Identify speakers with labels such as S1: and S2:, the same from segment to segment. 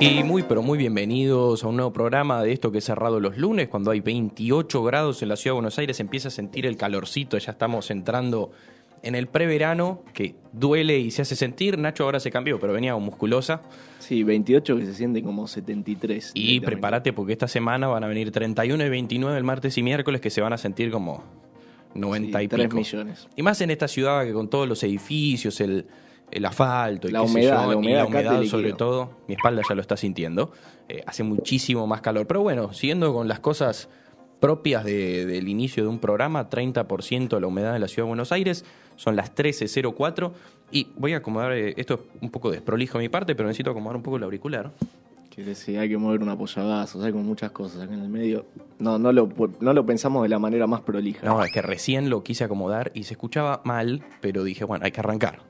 S1: Y muy, pero muy bienvenidos a un nuevo programa de esto que es cerrado los lunes, cuando hay 28 grados en la ciudad de Buenos Aires, empieza a sentir el calorcito, ya estamos entrando en el preverano, que duele y se hace sentir. Nacho ahora se cambió, pero venía musculosa.
S2: Sí, 28 que se siente como 73.
S1: Y prepárate porque esta semana van a venir 31 y 29 el martes y miércoles que se van a sentir como 90
S2: Sí,
S1: y
S2: 3
S1: pico.
S2: millones.
S1: Y más en esta ciudad que con todos los edificios, el, el asfalto, y
S2: La
S1: qué sé
S2: humedad,
S1: yo,
S2: la
S1: y
S2: humedad acá te
S1: humedad sobre todo, mi espalda ya lo está sintiendo. Eh, hace muchísimo más calor. Pero bueno, siguiendo con las cosas propias de- del inicio de un programa, 30% de la humedad de la ciudad de Buenos Aires, son las 13.04 y voy a acomodar, eh, esto es un poco desprolijo de mi parte, pero necesito acomodar un poco el auricular.
S2: Que decir, hay que mover un apoyabrazos, hay con muchas cosas acá en el medio. No, no lo, no lo pensamos de la manera más prolija.
S1: No, es que recién lo quise acomodar y se escuchaba mal, pero dije, bueno, hay que arrancar.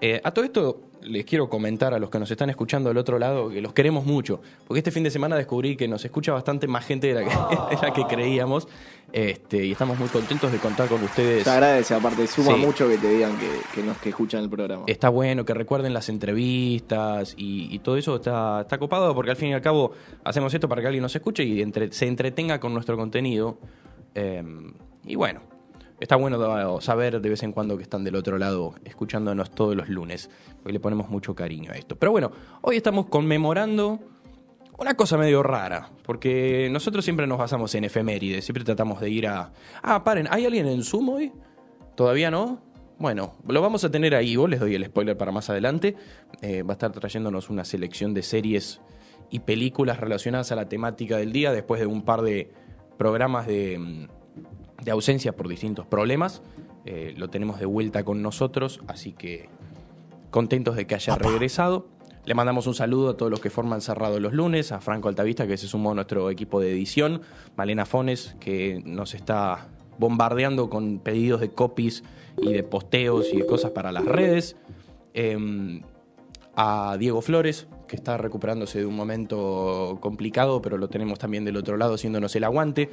S1: Eh, a todo esto les quiero comentar a los que nos están escuchando del otro lado que los queremos mucho, porque este fin de semana descubrí que nos escucha bastante más gente de la que, de la que creíamos este, y estamos muy contentos de contar con ustedes.
S2: Se agradece, aparte, suma
S1: Sí.
S2: mucho que te digan que, que nos que escuchan el programa.
S1: Está bueno que recuerden las entrevistas y, y todo eso está, está copado porque al fin y al cabo hacemos esto para que alguien nos escuche y entre- se entretenga con nuestro contenido. Eh, y bueno, está bueno saber de vez en cuando que están del otro lado escuchándonos todos los lunes, porque le ponemos mucho cariño a esto. Pero bueno, hoy estamos conmemorando una cosa medio rara, porque nosotros siempre nos basamos en efemérides, siempre tratamos de ir a... Ah, paren, ¿hay alguien en Zoom hoy? ¿Todavía no? Bueno, lo vamos a tener ahí, vos les doy el spoiler para más adelante. Eh, va a estar trayéndonos una selección de series y películas relacionadas a la temática del día después de un par de programas de, mm, de ausencia por distintos problemas. Eh, lo tenemos de vuelta con nosotros, así que contentos de que haya regresado. Le mandamos un saludo a todos los que forman Cerrado los lunes, a Franco Altavista, que se sumó a nuestro equipo de edición, Malena Fones, que nos está bombardeando con pedidos de copies y de posteos y de cosas para las redes. Em, a Diego Flores, que está recuperándose de un momento complicado, pero lo tenemos también del otro lado haciéndonos el aguante.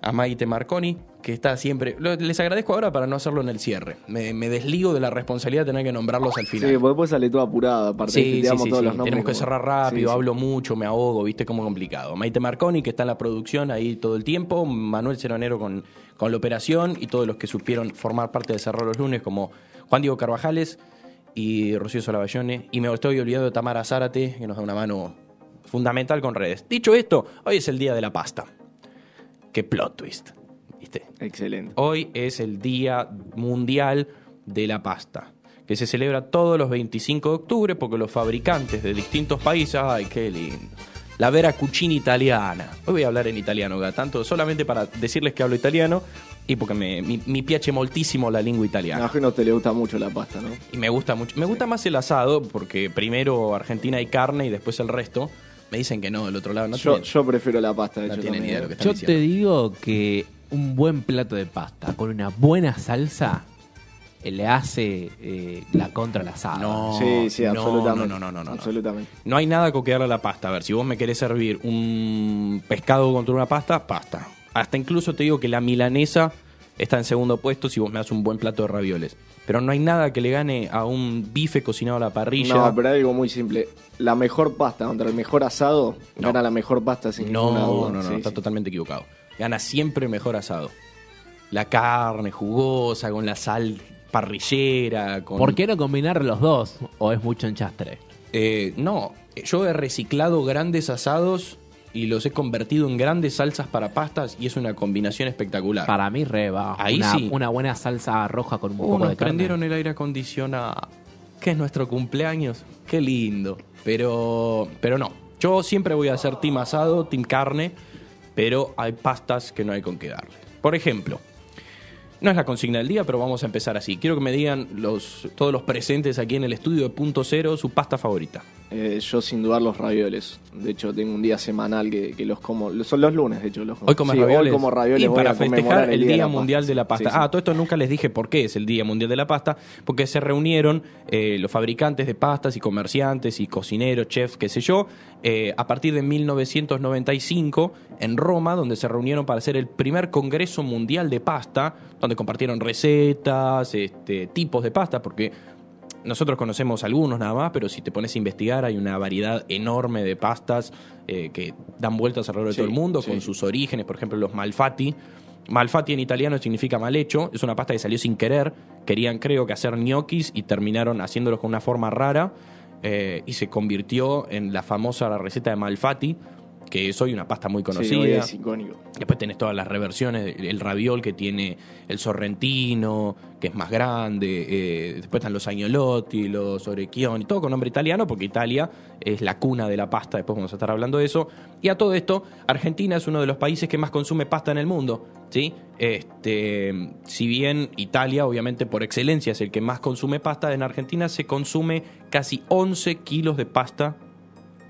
S1: A Maite Marconi, que está siempre... Les agradezco ahora para no hacerlo en el cierre. Me, me desligo de la responsabilidad de tener que nombrarlos al final.
S2: Sí, porque después sale todo apurado, aparte.
S1: Sí, sí, sí,
S2: todos los nombres
S1: Tenemos que cerrar rápido, hablo mucho, me ahogo, viste cómo complicado. Maite Marconi, que está en la producción ahí todo el tiempo, Manuel Ceronero con, con la operación y todos los que supieron formar parte de Cerrar los Lunes, como Juan Diego Carvajales y Rocío Solavallone. Y me estoy olvidando de Tamara Zárate, que nos da una mano fundamental con redes. Dicho esto, hoy es el día de la pasta. Qué plot twist, ¿viste?
S2: Excelente.
S1: Hoy es el Día Mundial de la Pasta, que se celebra todos los 25 de octubre porque los fabricantes de distintos países, ay, qué lindo. La Vera Cucina italiana. Hoy voy a hablar en italiano, tanto solamente para decirles que hablo italiano y porque me, mi, mi piace moltísimo la lengua italiana.
S2: A no te le gusta mucho la pasta, ¿no?
S1: Y me gusta mucho. Me gusta más el asado porque primero Argentina hay carne y después el resto. Me dicen que no, del otro lado no
S2: yo,
S1: tienen-
S2: yo prefiero la pasta, de
S1: no
S2: hecho.
S1: tienen
S2: también,
S1: idea de lo que están
S3: Yo
S1: diciendo.
S3: te digo que un buen plato de pasta con una buena salsa eh, le hace eh, la contra al asado.
S1: No,
S2: Sí, sí,
S1: no,
S2: absolutamente.
S1: No, no, no, no, no.
S2: Absolutamente.
S1: No hay nada que darle a la pasta. A ver, si vos me querés servir un pescado contra una pasta, pasta. Hasta incluso te digo que la milanesa está en segundo puesto si vos me das un buen plato de ravioles. Pero no hay nada que le gane a un bife cocinado a la parrilla.
S2: No, pero hay algo muy simple. La mejor pasta contra el mejor asado
S1: No.
S2: gana la mejor pasta sin
S1: no,
S2: ninguna
S1: no,
S2: duda.
S1: no,
S2: Sí,
S1: está
S2: sí.
S1: totalmente equivocado. Gana siempre mejor asado. La carne jugosa, con la sal parrillera, con...
S3: ¿Por qué no combinar los dos? ¿O es mucho enchastre?
S1: Eh, no, yo he reciclado grandes asados y los he convertido en grandes salsas para pastas y es una combinación espectacular.
S3: Para mí, reba.
S1: Ahí
S3: una,
S1: sí.
S3: una buena salsa roja con un poco
S1: nos
S3: de carne.
S1: prendieron el aire acondicionado. Que es nuestro cumpleaños. Qué lindo. Pero, pero no. Yo siempre voy a hacer team asado, team carne, pero hay pastas que no hay con qué darle. Por ejemplo, no es la consigna del día, pero vamos a empezar así. Quiero que me digan los, todos los presentes aquí en el estudio de Punto Cero su pasta favorita.
S2: Eh, yo sin dudar los ravioles. De hecho, tengo un día semanal que, que los como. Son los lunes, de hecho. Los como.
S1: Hoy comes
S2: Sí,
S1: ravioles.
S2: Hoy como ravioles
S1: y
S2: voy
S1: para
S2: a
S1: festejar el Día,
S2: de
S1: Mundial de la Pasta.
S2: Sí, sí.
S1: Ah, todo esto nunca les dije por qué es el Día Mundial de la Pasta, porque se reunieron eh, los fabricantes de pastas y comerciantes y cocineros, chefs, qué sé yo, eh, a partir de 1995 en Roma, donde se reunieron para hacer el primer Congreso Mundial de Pasta, donde compartieron recetas, este, tipos de pasta, porque nosotros conocemos algunos nada más, pero si te pones a investigar hay una variedad enorme de pastas eh, que dan vueltas alrededor de todo el mundo
S2: sí.
S1: con sus orígenes, por ejemplo los malfatti. Malfatti en italiano significa mal hecho, es una pasta que salió sin querer, querían creo que hacer ñoquis y terminaron haciéndolos con una forma rara eh, y se convirtió en la famosa receta de Malfatti, que es hoy una pasta muy
S2: Sí, hoy
S1: conocida.
S2: es icónico.
S1: Después tenés todas las reversiones, el raviol que tiene el sorrentino, que es más grande, eh, después están los agnolotti, los orecchioni, todo con nombre italiano, porque Italia es la cuna de la pasta, después vamos a estar hablando de eso. Y a todo esto, Argentina es uno de los países que más consume pasta en el mundo, ¿sí? Este, si bien Italia, obviamente por excelencia, es el que más consume pasta, en Argentina se consume casi 11 kilos de pasta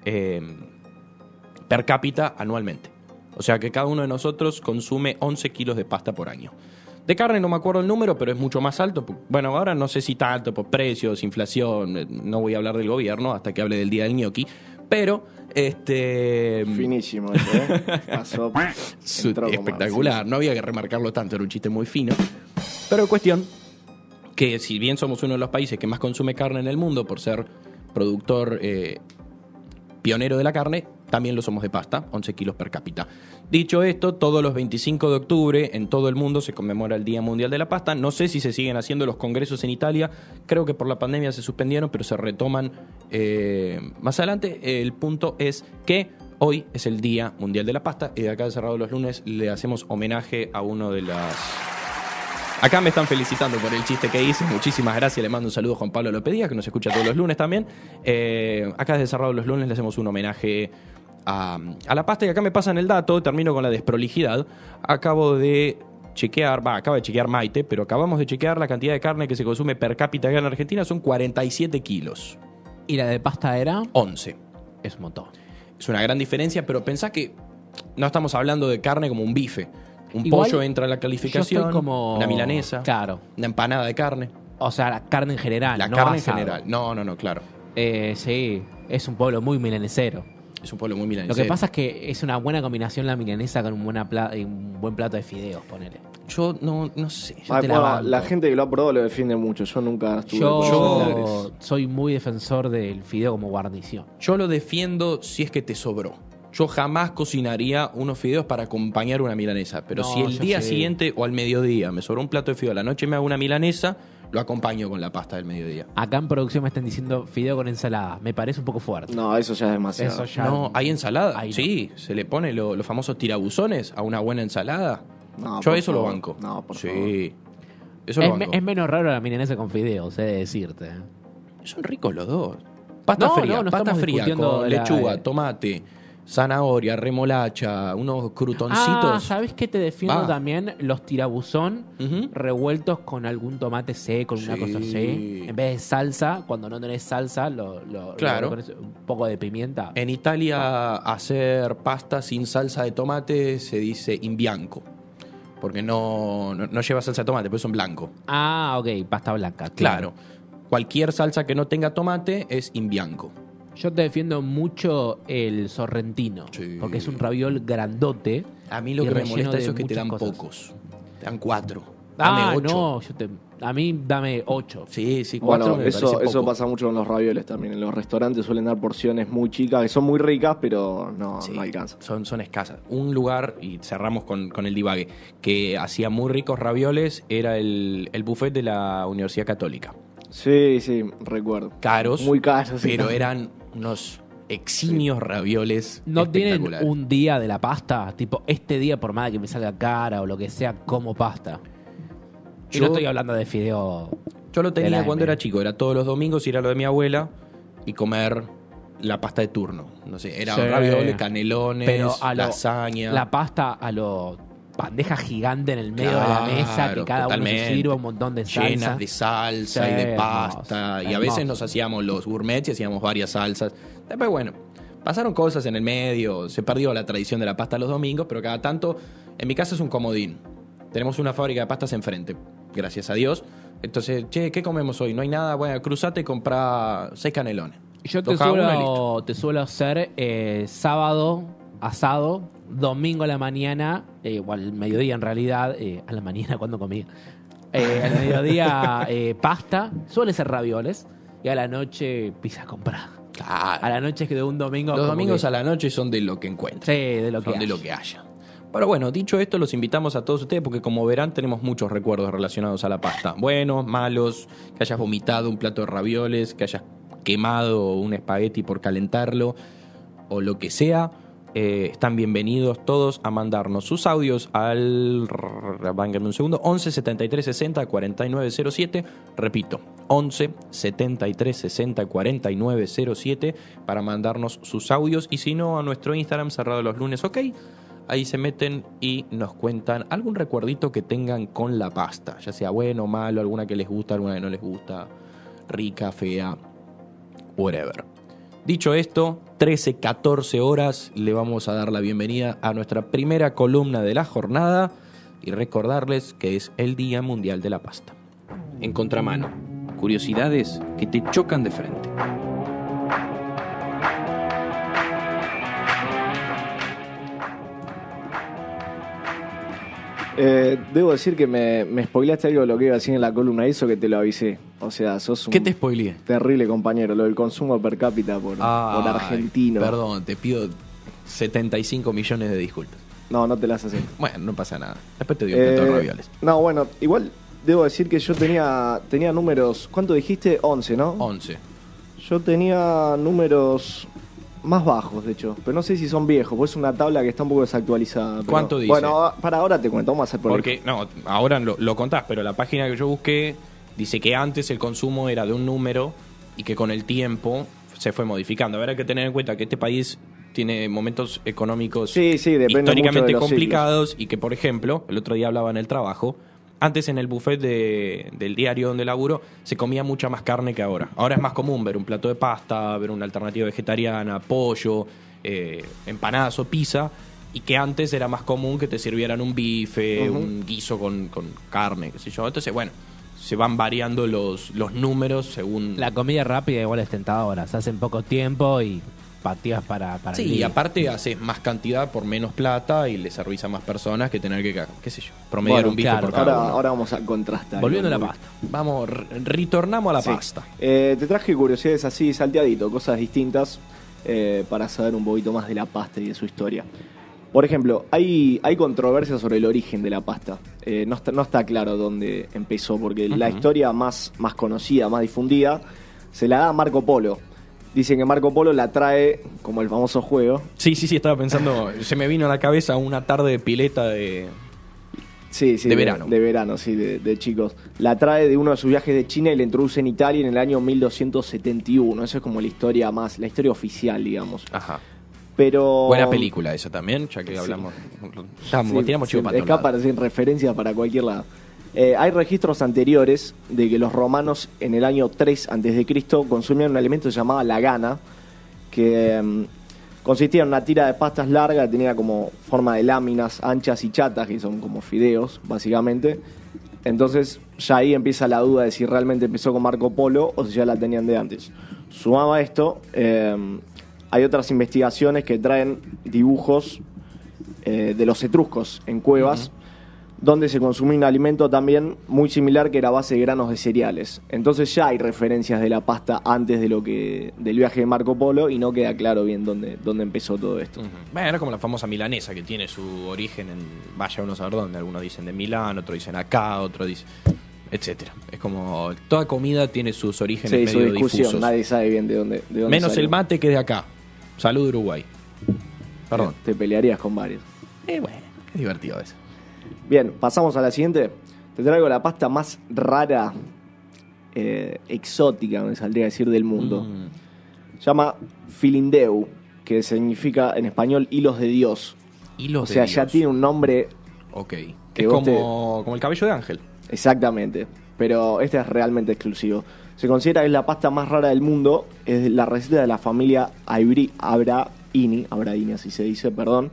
S1: eh, per cápita anualmente. O sea que cada uno de nosotros consume 11 kilos de pasta por año. De carne no me acuerdo el número, pero es mucho más alto. Bueno, ahora no sé si tanto por precios, inflación, eh, no voy a hablar del gobierno hasta que hable del día del gnocchi, pero este
S2: Finísimo ese, ¿eh? Pasó.
S1: espectacular, no había que remarcarlo tanto, era un chiste muy fino. Pero cuestión que si bien somos uno de los países que más consume carne en el mundo por ser productor eh, pionero de la carne, también lo somos de pasta, 11 kilos per cápita. Dicho esto, todos los 25 de octubre en todo el mundo se conmemora el Día Mundial de la Pasta. No sé si se siguen haciendo los congresos en Italia, creo que por la pandemia se suspendieron, pero se retoman eh, más adelante. El punto es que hoy es el Día Mundial de la Pasta y de acá de Cerrado los Lunes le hacemos homenaje a uno de las Acá me están felicitando por el chiste que hice. Muchísimas gracias. Le mando un saludo a Juan Pablo López Díaz, que nos escucha todos los lunes también. Eh, acá desde Cerrado los lunes le hacemos un homenaje a, a la pasta. Y acá me pasan el dato, termino con la desprolijidad. Acabo de chequear, va, acaba de chequear Maite, pero acabamos de chequear la cantidad de carne que se consume per cápita acá en Argentina. Son 47 kilos.
S3: ¿Y la de pasta era?
S1: 11.
S3: Es un montón.
S1: Es una gran diferencia, pero pensá que no estamos hablando de carne como un bife. Un
S3: Igual,
S1: pollo entra en la calificación,
S3: como...
S1: una milanesa,
S3: Claro.
S1: una empanada de carne.
S3: O sea, la carne en general.
S1: La
S3: no
S1: carne
S3: asado.
S1: en general. No, no, no, claro.
S3: Eh, sí, es un pueblo muy milanesero.
S1: Es un pueblo muy milanesa.
S3: Lo que pasa es que es una buena combinación la milanesa con un, buena pla- un buen plato de fideos, ponele.
S1: Yo no, no sé. yo
S2: Ah,
S1: te la
S2: bueno,
S1: banco.
S2: la gente que lo ha probado lo defiende mucho. Yo nunca estuve
S3: Yo,
S2: esos lugares.
S3: soy muy defensor del fideo como guarnición.
S1: Yo lo defiendo si es que te sobró. Yo jamás cocinaría unos fideos para acompañar una milanesa. Pero
S3: No,
S1: si el
S3: yo
S1: día
S3: sí.
S1: siguiente o al mediodía me sobró un plato de fideo, a la noche me hago una milanesa, lo acompaño con la pasta del mediodía.
S3: Acá en producción me están diciendo fideo con ensalada. Me parece un poco fuerte.
S2: No, eso ya es demasiado.
S3: Eso ya.
S1: No, hay ensalada.
S3: Ahí no.
S1: sí, se le pone lo- los famosos tirabuzones a una buena ensalada.
S2: No,
S1: Yo
S2: por
S1: eso lo
S2: favor.
S1: banco.
S2: No, por
S1: sí.
S2: favor.
S1: Eso lo
S3: Es, me-
S1: banco.
S3: es menos raro la milanesa con fideos, he de decirte.
S1: Son ricos los dos. Pasta
S3: No,
S1: fría,
S3: no, no
S1: pasta
S3: estamos
S1: fría
S3: discutiendo
S1: con
S3: la-
S1: lechuga,
S3: eh.
S1: tomate, zanahoria, remolacha, unos
S3: Ah,
S1: crutoncitos.
S3: ¿sabes qué te defiendo
S1: Va.
S3: también? Los tirabuzón revueltos con algún tomate seco, una
S1: Sí.
S3: cosa así. En vez de salsa, cuando no tenés salsa, lo, lo-
S1: Claro.
S3: lo un poco de pimienta.
S1: En Italia hacer pasta sin salsa de tomate se dice in bianco. Porque no, no, no lleva salsa de tomate, pues son blanco.
S3: Ah, ok, pasta blanca.
S1: Claro. Cualquier salsa que no tenga tomate es in bianco.
S3: Yo te defiendo mucho el sorrentino,
S1: Sí.
S3: porque es un raviol grandote.
S1: A mí lo que me
S3: relleno
S1: molesta
S3: de
S1: eso es que te dan
S3: cosas.
S1: pocos. Te dan cuatro. Dame
S3: Ah,
S1: ocho.
S3: no, yo te, a mí dame ocho.
S1: Sí, sí, cuatro
S2: Bueno,
S1: me
S2: eso, eso pasa mucho con los ravioles también. En los restaurantes suelen dar porciones muy chicas, que son muy ricas, pero no,
S1: Sí,
S2: no alcanza.
S1: Son, son escasas. Un lugar, y cerramos con, con el divague, que hacía muy ricos ravioles era el, el buffet de la Universidad Católica.
S2: Sí, sí, recuerdo.
S1: Caros,
S2: Muy caros. sí.
S1: pero eran unos eximios ravioles
S3: ¿No tienen un día de la pasta? Tipo, este día, por más que me salga cara o lo que sea, como pasta. Y
S1: Yo-
S3: no estoy hablando de fideo.
S1: Yo lo tenía cuando
S3: M.
S1: era chico, era todos los domingos ir a lo de mi abuela y comer la pasta de turno. No sé, era
S3: Sí.
S1: ravioles, canelones,
S3: Pero a lo-
S1: lasaña.
S3: La pasta a lo bandeja gigante en el medio de la mesa, que cada uno se sirva un montón de salsa.
S1: llenas de salsa
S3: Sí,
S1: y de
S3: hermoso,
S1: pasta. Y a veces
S3: hermoso.
S1: nos hacíamos los gourmets y hacíamos varias salsas. Después, bueno, pasaron cosas en el medio, se perdió la tradición de la pasta los domingos, pero cada tanto, en mi casa es un comodín. Tenemos una fábrica de pastas enfrente, gracias a Dios. Entonces, che, ¿qué comemos hoy? No hay nada, bueno, cruzate y comprá seis canelones.
S3: Yo te suelo, te suelo hacer eh, sábado asado, domingo a la mañana, eh, o al mediodía en realidad, eh, a la mañana cuando comía. Eh, al mediodía eh, pasta, suele ser ravioles. Y a la noche pizza comprada. A la noche es que de un domingo.
S1: Los domingos
S3: que-
S1: a la noche son de lo que encuentren.
S3: Sí, de lo que
S1: son de
S3: haya.
S1: lo que haya. Pero bueno, dicho esto, los invitamos a todos ustedes porque como verán tenemos muchos recuerdos relacionados a la pasta. Buenos, malos, que hayas vomitado un plato de ravioles, que hayas quemado un espagueti por calentarlo o lo que sea. Eh, están bienvenidos todos a mandarnos sus audios al... Vángame un segundo. 11 73 60 49 07. Repito, 11 73 60 49 07 para mandarnos sus audios. Y si no, a nuestro Instagram cerrado los lunes, ok. Ahí se meten y nos cuentan algún recuerdito que tengan con la pasta. Ya sea bueno, malo, alguna que les gusta, alguna que no les gusta. Rica, fea, whatever. Dicho esto, 13, 14 horas le vamos a dar la bienvenida a nuestra primera columna de la jornada y recordarles que es el Día Mundial de la Pasta. En contramano, curiosidades que te chocan de frente.
S2: Eh, debo decir que me, me spoileaste algo de lo que iba a decir en la columna, eso que te lo avisé. O sea, sos un
S1: ¿Qué te spoileé?
S2: terrible compañero, lo del consumo per cápita por, por
S1: Ay,
S2: argentino.
S1: Perdón, te pido 75 millones de disculpas.
S2: No, no te las haces.
S1: Bueno, no pasa nada. Después te digo de
S2: Eh,
S1: ravioles.
S2: no, bueno, igual debo decir que yo tenía, tenía números. ¿Cuánto dijiste? 11, ¿no?
S1: 11.
S2: Yo tenía números más bajos, de hecho. Pero no sé si son viejos, pues es una tabla que está un poco desactualizada. pero-
S1: ¿Cuánto dice?
S2: Bueno, para ahora te cuento, vamos a hacer por
S1: Porque, no, ahora lo, lo contás, pero la página que yo busqué dice que antes el consumo era de un número y que con el tiempo se fue modificando. Habrá que tener en cuenta que este país tiene momentos económicos
S2: Sí, sí,
S1: históricamente complicados y que, por ejemplo, el otro día hablaba en el trabajo, antes en el buffet de- del diario donde laburo se comía mucha más carne que ahora. Ahora es más común ver un plato de pasta, ver una alternativa vegetariana, pollo, eh, empanadas o pizza, y que antes era más común que te sirvieran un bife, un guiso con, con carne, qué sé yo. Entonces, bueno, se van variando los, los números según...
S3: La comida rápida igual es tentadora. Se hace en poco tiempo y pateas para, para el
S1: Sí, y aparte haces más cantidad por menos plata y le servís a más personas que tener que, qué sé yo, promediar
S2: Bueno,
S1: un bife
S3: claro,
S1: por cada
S2: Ahora,
S1: uno.
S2: ahora vamos a contrastar.
S3: Volviendo a la pasta.
S1: Vamos, re- retornamos a la
S2: Sí.
S1: pasta.
S2: Eh, te traje curiosidades así, salteadito, cosas distintas, eh, para saber un poquito más de la pasta y de su historia. Por ejemplo, hay, hay controversia sobre el origen de la pasta. Eh, no, está, no está claro dónde empezó, porque la historia más, más conocida, más difundida, se la da a Marco Polo. Dicen que Marco Polo la trae como el famoso juego.
S1: Sí, sí, sí, estaba pensando, se me vino a la cabeza una tarde de pileta de...
S2: Sí, sí.
S1: De verano.
S2: De verano, sí, de, de chicos. La trae de uno de sus viajes de China y la introduce en Italia en el año 1271. Esa es como la historia más, la historia oficial, digamos.
S1: Ajá.
S2: Pero.
S1: Buena película esa también, ya que hablamos...
S2: Sí,
S1: tiramos chivo para
S2: escapa sin referencia para cualquier lado. Eh, hay registros anteriores de que los romanos en el año 3 a.C. consumían un alimento que se llamaba la gana, que mm, consistía en una tira de pastas larga, tenía como forma de láminas anchas y chatas, que son como fideos, básicamente. Entonces ya ahí empieza la duda de si realmente empezó con Marco Polo o si ya la tenían de antes. Sumado a esto, eh, hay otras investigaciones que traen dibujos eh, de los etruscos en cuevas, donde se consumía un alimento también muy similar que era base de granos de cereales. Entonces ya hay referencias de la pasta antes de lo que del viaje de Marco Polo y no queda claro bien dónde, dónde empezó todo esto.
S1: Ujú. Bueno, era como la famosa milanesa que tiene su origen en vaya uno a saber dónde. Algunos dicen de Milán, otros dicen acá, otros dicen etcétera. Es como toda comida tiene sus orígenes
S2: Sí, su
S1: medio
S2: discusión,
S1: difusos.
S2: nadie sabe bien de dónde, de dónde
S1: Menos
S2: salió.
S1: el mate que de acá. Salud Uruguay. Perdón.
S2: Te pelearías con varios.
S1: Eh, bueno, es divertido eso.
S2: Bien, pasamos a la siguiente. Te traigo la pasta más rara, eh, exótica, me saldría a decir, del mundo.
S1: Mm.
S2: Se llama Filindeu, que significa en español hilos de Dios.
S1: Hilos
S2: o sea,
S1: de
S2: ya
S1: Dios.
S2: tiene un nombre
S1: Ok.
S2: que
S1: es como, como el cabello de ángel.
S2: exactamente, pero este es realmente exclusivo. Se considera que es la pasta más rara del mundo, es la receta de la familia Aibri- Abraini, Abraini así se dice, perdón,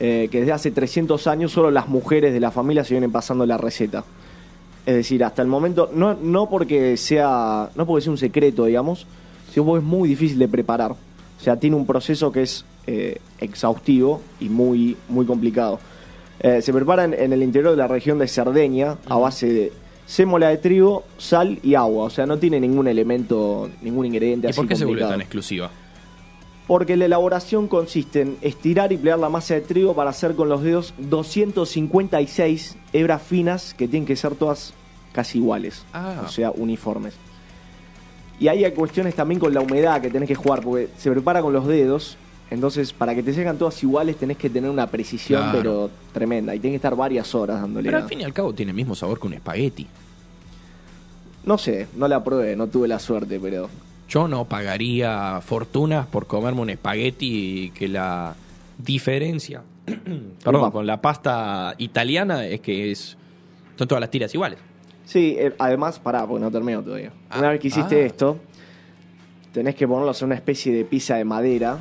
S2: eh, que desde hace 300 años solo las mujeres de la familia se vienen pasando la receta. Es decir, hasta el momento, no, no porque sea no porque sea un secreto, digamos, sino porque es muy difícil de preparar. O sea, tiene un proceso que es eh, exhaustivo y muy, muy complicado. Eh, se prepara en, en el interior de la región de Cerdeña a base de sémola de trigo, sal y agua. O sea, no tiene ningún elemento, ningún ingrediente
S1: ¿Y
S2: así
S1: por qué se vuelve tan exclusiva?
S2: Porque la elaboración consiste en estirar y plegar la masa de trigo para hacer con los dedos 256 hebras finas que tienen que ser todas casi iguales,
S1: Ah.
S2: o sea, uniformes. Y ahí hay cuestiones también con la humedad que tenés que jugar, porque se prepara con los dedos, entonces para que te salgan todas iguales tenés que tener una precisión
S1: Claro.
S2: pero tremenda, y tenés que estar varias horas dándole.
S1: Pero al fin y al cabo tiene el mismo sabor que un espagueti.
S2: No sé, no la probé, no tuve la suerte, pero
S1: Yo no pagaría fortunas por comerme un espagueti que la diferencia, perdón, con la pasta italiana es que es son todas las tiras iguales.
S2: Sí, eh, además, pará, porque no termino todavía.
S1: Ah,
S2: Una vez que hiciste
S1: ah.
S2: esto, tenés que ponerlos en una especie de pizza de madera,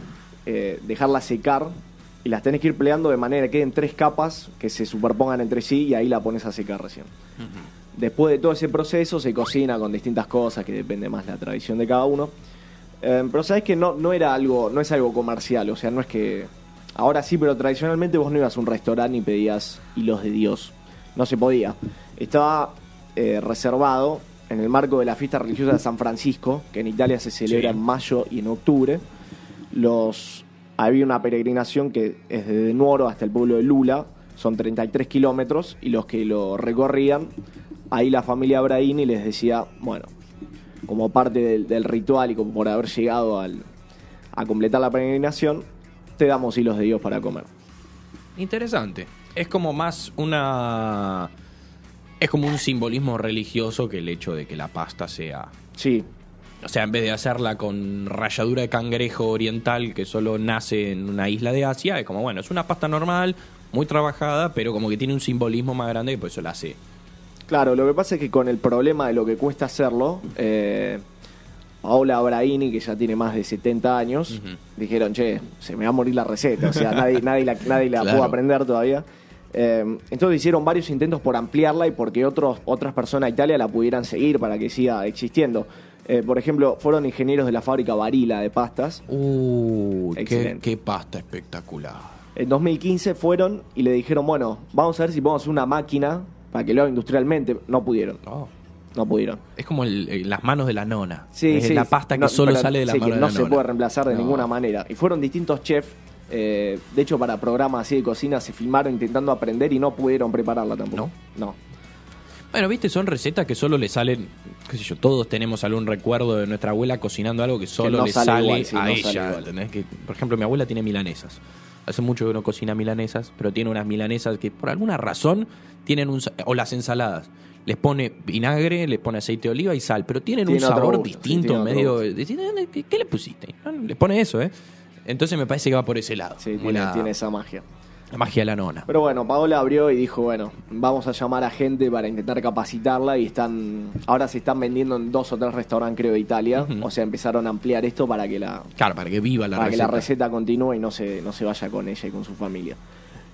S2: eh, dejarla secar y las tenés que ir plegando de manera que queden tres capas que se superpongan entre sí y ahí la pones a secar recién. Después de todo ese proceso se cocina con distintas cosas que depende más de la tradición de cada uno. Eh, pero sabes que no, no era algo, no es algo comercial, o sea, no es que. Ahora sí, pero tradicionalmente vos no ibas a un restaurante y pedías hilos de Dios. No se podía. Estaba eh, reservado en el marco de la fiesta religiosa de San Francisco, que en Italia se celebra
S1: Sí.
S2: en mayo y en octubre. Los, había una peregrinación que es desde Nuoro hasta el pueblo de Lula, son 33 kilómetros, y los que lo recorrían, ahí la familia Abraini les decía, bueno, como parte del, del ritual y como por haber llegado al, a completar la peregrinación, te damos hilos de Dios para comer.
S1: Interesante. Es como más una es como un simbolismo religioso que el hecho de que la pasta sea
S2: Sí,
S1: O sea, en vez de hacerla con ralladura de cangrejo oriental que solo nace en una isla de Asia, es como, bueno, es una pasta normal, muy trabajada, pero como que tiene un simbolismo más grande y por eso la hace.
S2: Claro, lo que pasa es que con el problema de lo que cuesta hacerlo, eh, Paola Abraini, que ya tiene más de 70 años, dijeron, che, se me va a morir la receta, o sea, nadie, nadie la, nadie la
S1: Claro.
S2: pudo aprender todavía. Eh, entonces hicieron varios intentos por ampliarla y porque otros, otras personas de Italia la pudieran seguir para que siga existiendo. Eh, por ejemplo, fueron ingenieros de la fábrica Barilla de pastas.
S1: Uy, qué, qué pasta espectacular.
S2: En 2015 fueron y le dijeron, bueno, vamos a ver si podemos hacer una máquina para que lo haga industrialmente. No pudieron,
S1: Oh,
S2: no pudieron.
S1: es como el- el- las manos de la nona.
S2: Sí,
S1: es
S2: sí,
S1: la pasta que
S2: No,
S1: solo
S2: pero
S1: sale de la
S2: sí,
S1: mano
S2: que
S1: de
S2: no
S1: la
S2: se
S1: nona.
S2: puede reemplazar de
S1: No.
S2: ninguna manera. Y fueron distintos chefs. eh, de hecho, para programas así de cocina se filmaron intentando aprender y no pudieron prepararla tampoco. No.
S1: Bueno, viste, son recetas que solo le salen, qué sé yo, todos tenemos algún recuerdo de nuestra abuela cocinando algo que solo
S2: no
S1: le
S2: sale
S1: sale,
S2: igual, sí,
S1: a
S2: no
S1: ella. por ejemplo, mi abuela tiene milanesas. Hace mucho que no cocina milanesas, pero tiene unas milanesas que por alguna razón tienen un... O las ensaladas. Les pone vinagre, les pone aceite de oliva y sal, pero tienen
S2: Tiene
S1: un sabor
S2: gusto, sí,
S1: distinto,
S2: otro
S1: medio...
S2: gusto.
S1: decís, "Eh, ¿Qué, le pusiste? No, no, Le pone eso, ¿eh? Entonces me parece que va por ese lado.
S2: Sí,
S1: como
S2: tiene,
S1: la,
S2: tiene esa magia.
S1: La magia de la nona.
S2: Pero bueno, Paola abrió y dijo, bueno, vamos a llamar a gente para intentar capacitarla y están ahora se están vendiendo en dos o tres restaurantes creo de Italia, o sea, empezaron a ampliar esto para que la
S1: Claro, para que viva la
S2: para que
S1: receta.
S2: la receta continúe y no se no se vaya con ella y con su familia.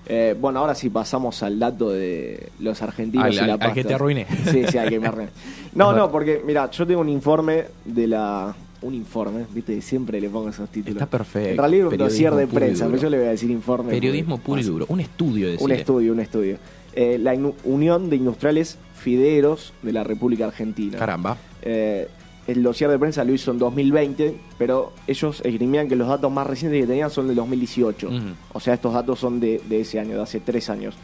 S2: Eh, bueno, ahora sí pasamos al dato de los argentinos
S1: Al-
S2: y
S1: al-
S2: la
S1: al que
S2: pasta.
S1: te arruiné.
S2: Sí, sí, al que me arruiné. No, no, porque mira, yo tengo un informe de la un informe, viste, siempre le pongo esos títulos.
S1: Está perfecto.
S2: En realidad un dossier de prensa, pero yo le voy a decir informe.
S1: Periodismo puro y duro. Un estudio de
S2: un estudio, un estudio. Eh, la Unión de Industriales Fideros de la República Argentina.
S1: Caramba.
S2: Eh, el dossier de prensa lo hizo en 2020, pero ellos esgrimían que los datos más recientes que tenían son del 2018.
S1: Ujú.
S2: O sea, estos datos son de, de ese año, de hace tres años.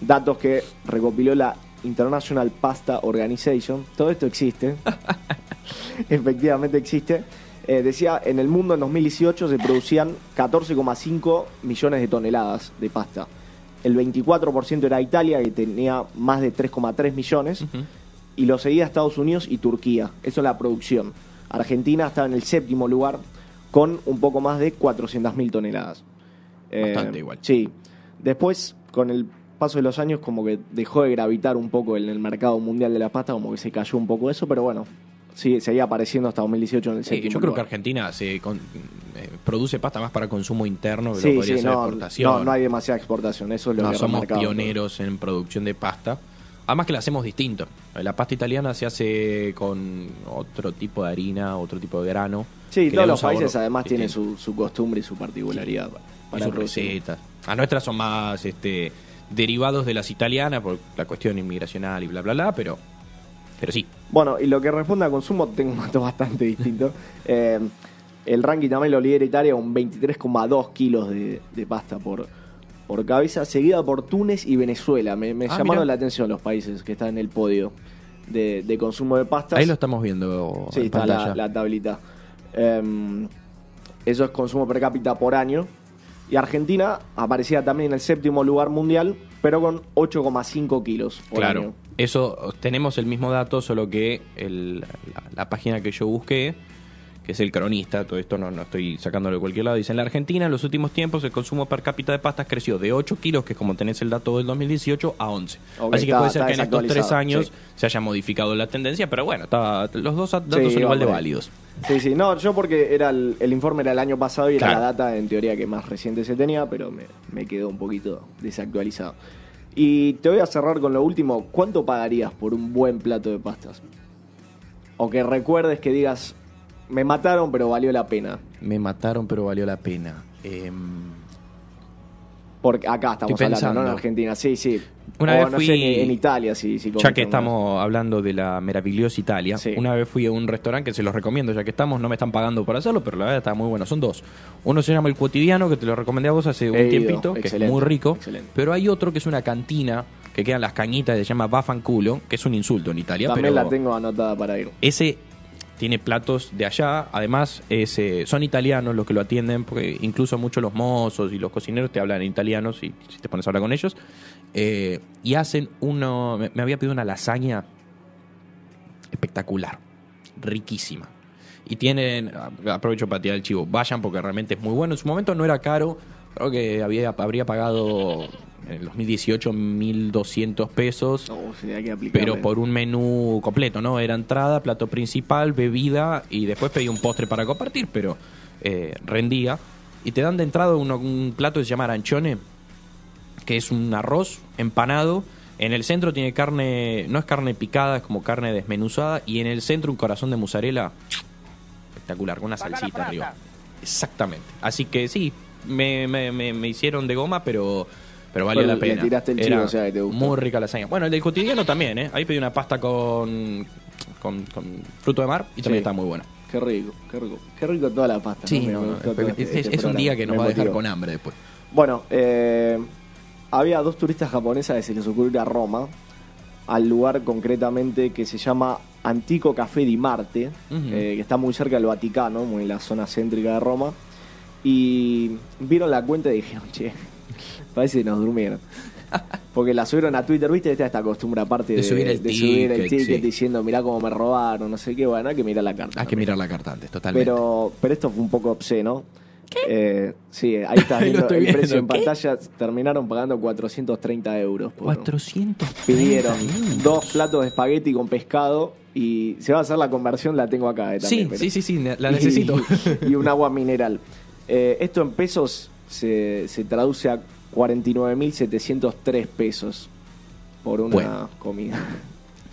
S2: Datos que recopiló la International Pasta Organization. Todo esto existe. Efectivamente existe. Eh, decía, en el mundo en 2018 se producían 14,5 millones de toneladas de pasta. El 24% era Italia, que tenía más de 3,3 millones y lo seguía Estados Unidos y Turquía. Eso es la producción. Argentina estaba en el séptimo lugar con un poco más de 400.000 toneladas.
S1: Bastante igual.
S2: Sí. Después, con el paso de los años, como que dejó de gravitar un poco en el mercado mundial de la pasta, como que se cayó un poco eso, pero bueno, sí, seguía apareciendo hasta 2018 en el
S1: Sí, yo creo que. Argentina se con- eh, produce pasta más para consumo interno que lo
S2: Sí,
S1: podría
S2: sí,
S1: ser
S2: no,
S1: exportación.
S2: no, no hay demasiada exportación, eso es lo
S1: No
S2: que
S1: somos pioneros en producción de pasta. Además que la hacemos distinto. La pasta italiana se hace con otro tipo de harina, otro tipo de grano.
S2: Sí, todos los países además tienen
S1: distinto.
S2: su, su costumbre y su particularidad pa-
S1: Y sus recetas. A nuestras son más este, derivados de las italianas por la cuestión inmigracional y bla, bla, bla, pero Pero sí.
S2: Bueno, y lo que responde a consumo, tengo un dato bastante distinto. Eh, el ranking también lo lidera Italia con 23,2 kilos de, de pasta por, por cabeza, seguida por Túnez y Venezuela. Me, me
S1: Ah,
S2: llamaron la atención los países que están en el podio de, de consumo de pastas.
S1: Ahí lo estamos viendo
S2: Sí,
S1: en
S2: está
S1: pantalla.
S2: la, la tablita. Em, eso es consumo per cápita por año. Y Argentina aparecía también en el séptimo lugar mundial, pero con 8,5 kilos por
S1: Claro.
S2: año.
S1: Eso, tenemos el mismo dato, solo que el- la, la página que yo busqué, que es el cronista, todo esto no, no estoy sacándolo de cualquier lado, dice, en la Argentina en los últimos tiempos el consumo per cápita de pastas creció de 8 kilos, que es como tenés el dato del 2018, a 11.
S2: Ok,
S1: Así que
S2: está-
S1: puede ser que en estos tres años
S2: sí.
S1: se haya modificado la tendencia, pero bueno, está- los dos datos
S2: Sí,
S1: son igual de válidos.
S2: Sí, sí, no, yo porque era el, el informe era el año pasado y era la data en teoría que más reciente se tenía, pero me, me quedó un poquito desactualizado. Y te voy a cerrar con lo último. ¿Cuánto pagarías por un buen plato de pastas? O que recuerdes que digas, me mataron pero valió la pena.
S1: Me mataron, pero valió la pena. Em,
S2: Porque acá estamos
S1: Estoy
S2: hablando, ¿no? En
S1: pensando.
S2: Argentina, sí, sí.
S1: Una
S2: o
S1: vez
S2: no
S1: fui-
S2: sé, en, en Italia, sí, sí.
S1: Ya
S2: comentan
S1: que
S2: más.
S1: estamos hablando de la maravillosa Italia,
S2: Sí.
S1: una vez fui a un restaurante que se los recomiendo, ya que estamos, no me están pagando por hacerlo, pero la verdad está muy bueno. Son dos. Uno se llama El Cotidiano, que te lo recomendé a vos hace un
S2: He ido,
S1: tiempito, que
S2: excelente,
S1: es muy rico.
S2: excelente.
S1: Pero hay otro que es una cantina, que quedan las cañitas, se llama Bafanculo, que es un insulto en Italia.
S2: También
S1: pero
S2: la tengo anotada para ir.
S1: Ese tiene platos de allá, además es, eh, son italianos los que lo atienden, porque incluso muchos los mozos y los cocineros te hablan en italiano si, te pones a hablar con ellos. Eh, y hacen uno, me, había pedido una lasaña espectacular, riquísima. Y tienen, aprovecho para tirar el chivo, vayan porque realmente es muy bueno. En su momento no era caro, creo que había, habría pagado en el 2018 1.200 pesos.
S2: Hay que.
S1: Pero por un menú completo, ¿no? Era entrada, plato principal, bebida y después pedí un postre para compartir, pero eh, rendía. Y te dan de entrada uno- un plato que se llama arancione, que es un arroz empanado. En el centro tiene carne, no es carne picada, es como carne desmenuzada. Y en el centro un corazón de mozzarella espectacular, con una salsita arriba. Exactamente. Así que sí, me, me- me- me hicieron de goma, pero, pero valió la
S2: le
S1: pena.
S2: tiraste el chivo,
S1: Era
S2: o sea, que te gustó.
S1: Muy rica lasaña. Bueno, el del cotidiano también, ¿eh? Ahí pedí una pasta con, con, con fruto de mar y también está muy buena.
S2: Qué rico, qué rico. Qué rico toda la pasta.
S1: Sí,
S2: ¿no? Me
S1: no,
S2: gustó
S1: es,
S2: todo
S1: es-
S2: este
S1: es un
S2: programa.
S1: día que nos
S2: Me
S1: va a dejar
S2: motivó.
S1: con hambre después.
S2: Bueno, eh, había dos turistas japonesas que se les ocurrió ir a Roma, al lugar concretamente que se llama Antico Café di Marte,
S1: Ujú.
S2: eh, que está muy cerca del Vaticano, muy en la zona céntrica de Roma, y vieron la cuenta y dijeron, che, parece que nos durmieron. Porque la subieron a Twitter, ¿viste? Está esta costumbre aparte
S1: De
S2: de,
S1: subir el
S2: de subir el
S1: ticket,
S2: ticket
S1: sí.
S2: diciendo, mirá cómo me robaron, no sé qué, bueno, hay que mirar la carta.
S1: Hay que mirar la carta antes, totalmente.
S2: Pero, pero esto fue un poco obsceno. Eh, sí, ahí está
S1: Ahí lo
S2: viendo el
S1: viendo.
S2: precio en
S1: ¿Qué?
S2: pantalla. Terminaron pagando 430 euros. por-
S1: 400
S2: Pidieron dos platos de espagueti con pescado y se va a hacer la conversión, la tengo acá. eh,
S1: Sí,
S2: también, pero-
S1: sí, sí, sí, la
S2: y-
S1: necesito.
S2: Y, un agua mineral. Eh, esto en pesos se, se traduce a 49.703 pesos por una
S1: Bueno.
S2: comida.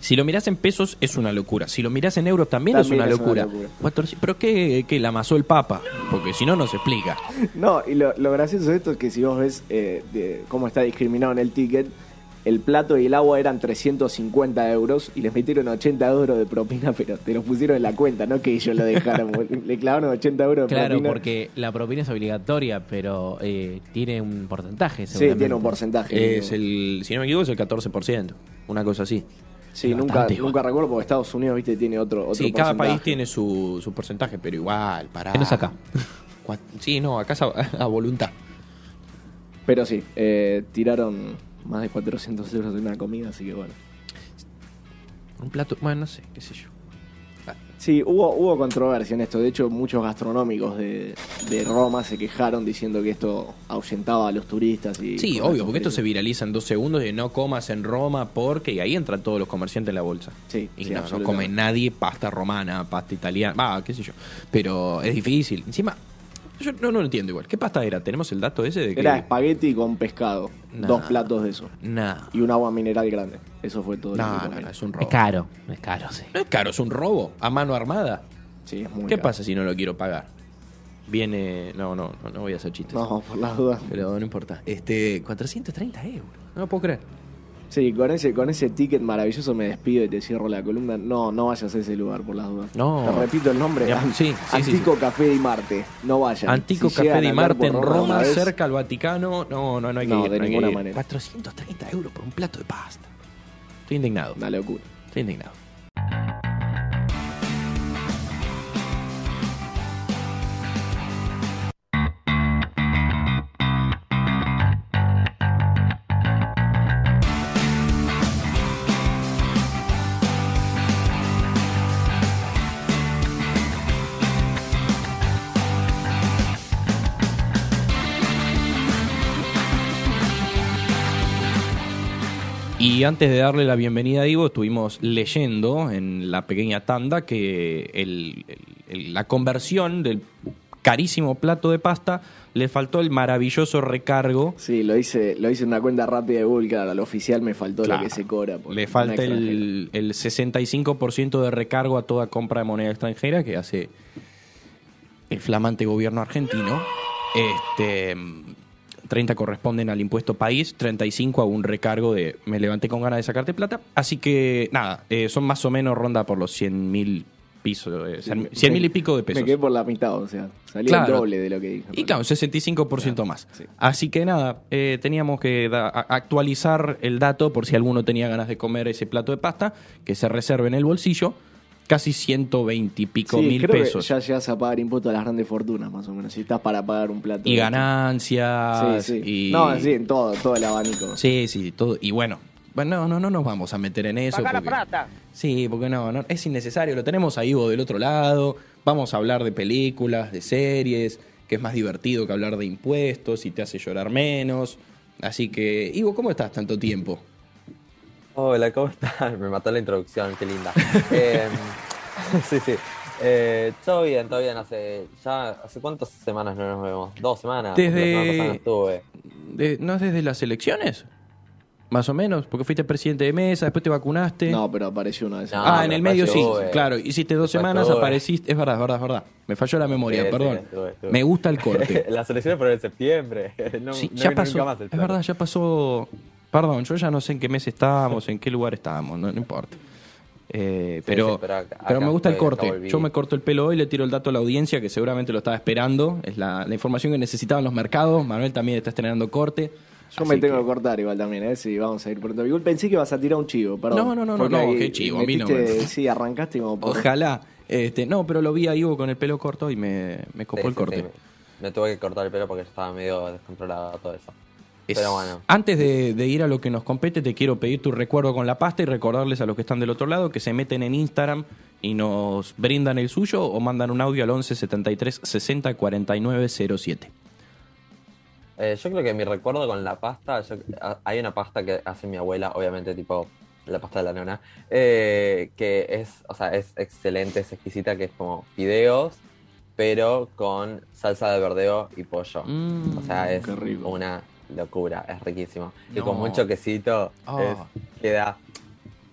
S1: Si lo mirás en pesos es una locura. Si lo mirás en euros también, es una
S2: es una
S1: locura.
S2: locura.
S1: 400 ¿Pero qué, qué la amasó el Papa? Porque si no, no se explica.
S2: No, y lo, lo gracioso de esto es que si vos ves eh, de cómo está discriminado en el ticket, el plato y el agua eran 350 euros y les metieron 80 euros de propina, pero te los pusieron en la cuenta, no que ellos lo dejaron. le clavaron 80 euros de
S3: Claro,
S2: propina.
S3: porque la propina es obligatoria, pero eh, tiene un porcentaje.
S2: Sí, tiene un porcentaje.
S1: Es el, si no me equivoco, es el 14%. Una cosa así.
S2: Sí,
S1: es
S2: nunca,
S1: igual.
S2: nunca recuerdo porque Estados Unidos, viste, tiene otro, otro
S1: Sí, cada país tiene su, su porcentaje, pero igual, pará.
S3: Menos acá.
S1: Sí, no, acá es a, a voluntad.
S2: Pero sí, eh, tiraron más de 400 euros de una comida, así que bueno.
S1: Un plato, bueno, no sé, qué sé yo.
S2: Sí, hubo, hubo controversia en esto. De hecho, muchos gastronómicos de, de Roma se quejaron diciendo que esto ahuyentaba a los turistas. Y
S1: Sí, obvio, porque esto se viraliza en dos segundos de no comas en Roma porque y ahí entran todos los comerciantes en la bolsa.
S2: Sí,
S1: y
S2: sí,
S1: no, no come nadie pasta romana, pasta italiana, va, qué sé yo. Pero es difícil. Encima, yo no, no lo entiendo igual. ¿Qué pasta era? ¿Tenemos el dato ese de que
S2: Era espagueti con pescado.
S1: Nah.
S2: Dos platos de eso.
S1: Nah.
S2: Y un agua mineral grande. Eso fue todo. lo
S1: No,
S2: que
S1: no, no, es un
S3: Es
S1: robo.
S3: caro, es caro, sí.
S1: No es caro, es un robo a mano armada.
S2: Sí, es muy
S1: ¿Qué
S2: caro.
S1: pasa si no lo quiero pagar? Viene. No, no, no, no voy a hacer chistes.
S2: No, por las dudas.
S1: Pero no importa. Este, 430 euros. No lo puedo creer.
S2: Sí, con ese, con ese ticket maravilloso me despido y te cierro la columna. No, no vayas a ese lugar por las dudas.
S1: No.
S2: Te repito el nombre. An-
S1: sí, sí, sí,
S2: Antico Café di Marte. No vayan.
S1: Antico
S2: Si
S1: Café
S2: andar
S1: Marte en Roma,
S2: vez,
S1: cerca al Vaticano. No, no, no hay que
S2: No,
S1: ir.
S2: de
S1: no
S2: ninguna manera.
S1: 430 euros por un plato de pasta. Estoy indignado.
S2: Una locura.
S1: Estoy indignado. Y antes de darle la bienvenida a Ivo, estuvimos leyendo en la pequeña tanda que el- la conversión del carísimo plato de pasta le faltó el maravilloso recargo.
S2: Sí, lo hice, lo hice en una cuenta rápida de Google, claro, al oficial me faltó
S1: Claro.
S2: lo que se cobra.
S1: Le falta el, el 65% de recargo a toda compra de moneda extranjera que hace el flamante gobierno argentino. Este, 30 corresponden al impuesto país, 35 a un recargo de me levanté con ganas de sacarte plata. Así que nada, eh, son más o menos ronda por los 100 mil pisos, eh, 100 mil y pico de pesos.
S2: Me quedé por la mitad, o sea, salía
S1: Claro.
S2: el doble de lo que dije.
S1: Y claro, 65% más.
S2: sí.
S1: Así que nada, eh, teníamos que actualizar el dato por si alguno tenía ganas de comer ese plato de pasta, que se reserve en el bolsillo, casi 120 y pico
S2: Sí,
S1: mil
S2: creo que
S1: pesos.
S2: ya llegas a pagar impuestos a las grandes fortunas, más o menos. Si estás para pagar un plato.
S1: Y
S2: de-
S1: ganancias.
S2: Sí, sí.
S1: Y...
S2: No, sí, en todo, todo el abanico.
S1: Sí, sí, todo. Y bueno, bueno no, no, no nos vamos a meter en eso.
S4: Paga la
S1: porque-
S4: plata.
S1: Sí, porque no, no, es innecesario. Lo tenemos a Ivo del otro lado. Vamos a hablar de películas, de series, que es más divertido que hablar de impuestos y te hace llorar menos. Así que, Ivo, ¿cómo estás tanto tiempo?
S5: Hola, ¿cómo estás? Me mató la introducción, qué linda. Eh, sí, sí. Eh, todo bien, todo bien. Hace ya hace cuántas semanas no nos vemos? Dos semanas.
S1: Desde-
S5: La semana pasada no estuve.
S1: De- ¿No es desde las elecciones? Más o menos, porque fuiste presidente de mesa, después te vacunaste.
S2: No, pero apareció una vez.
S5: No,
S1: ah, en el medio sí,
S5: estuve.
S1: claro. Hiciste dos semanas,
S5: estuve.
S1: apareciste. Es verdad, es verdad, es verdad. Me falló la memoria,
S5: Sí, sí,
S1: perdón.
S5: estuve, estuve.
S1: Me gusta el corte.
S5: Las elecciones fueron en septiembre. No,
S1: Sí,
S5: no
S1: ya pasó.
S5: nunca más el
S1: es verdad, ya pasó. Perdón, yo ya no sé en qué mes estábamos, en qué lugar estábamos, no, no importa. Eh,
S5: Sí,
S1: pero,
S5: sí, pero acá-
S1: pero me gusta el corte. Yo me corto el pelo hoy, le tiro el dato a la audiencia que seguramente lo estaba esperando. Es la, la información que necesitaban los mercados. Manuel también está estrenando corte.
S2: Yo me tengo
S1: que-
S2: que cortar igual también, ¿eh? Sí, vamos a ir pronto. Igual pensé que ibas a tirar un chivo, perdón.
S1: No, no, no, no, no,
S2: ahí
S1: qué chivo, a mí no
S2: Sí, arrancaste como por...
S1: Ojalá. Este, no, pero lo vi a Ivo con el pelo corto y me, me copó
S5: Sí,
S1: el corte.
S5: me tuve que cortar el pelo porque estaba medio descontrolado todo eso.
S1: Es-
S5: Pero bueno.
S1: Antes de, de ir a lo que nos compete, te quiero pedir tu recuerdo con la pasta y recordarles a los que están del otro lado que se meten en Instagram y nos brindan el suyo o mandan un audio al 11 73 60 49 07.
S5: Eh, yo creo que mi recuerdo con la pasta, yo- hay una pasta que hace mi abuela, obviamente tipo la pasta de la nona, eh, que es, o sea, es excelente, es exquisita, que es como fideos, pero con salsa de verdeo y pollo.
S1: Mm,
S5: o sea, es una locura, es riquísimo. Y con mucho quesito
S1: Ah.
S5: es- queda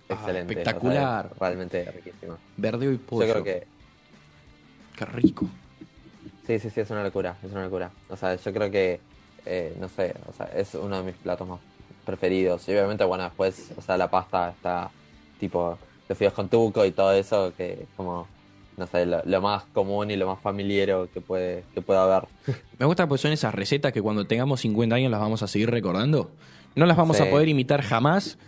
S5: excelente. o sea,
S1: espectacular.
S5: es realmente riquísimo.
S1: Verdeo y pollo.
S5: Yo creo que
S1: Qué rico.
S5: Sí, sí, sí, es una locura, es una locura. O sea, yo creo que, eh, no sé, o sea, es uno de mis platos más preferidos. Y obviamente, bueno, después, o sea, la pasta está tipo los fideos con tuco y todo eso, que como, no sé, lo, lo más común y lo más familiero que puede, que pueda haber.
S1: Me gusta porque son esas recetas que cuando tengamos 50 años las vamos a seguir recordando. No las vamos
S5: Sí.
S1: a poder imitar jamás,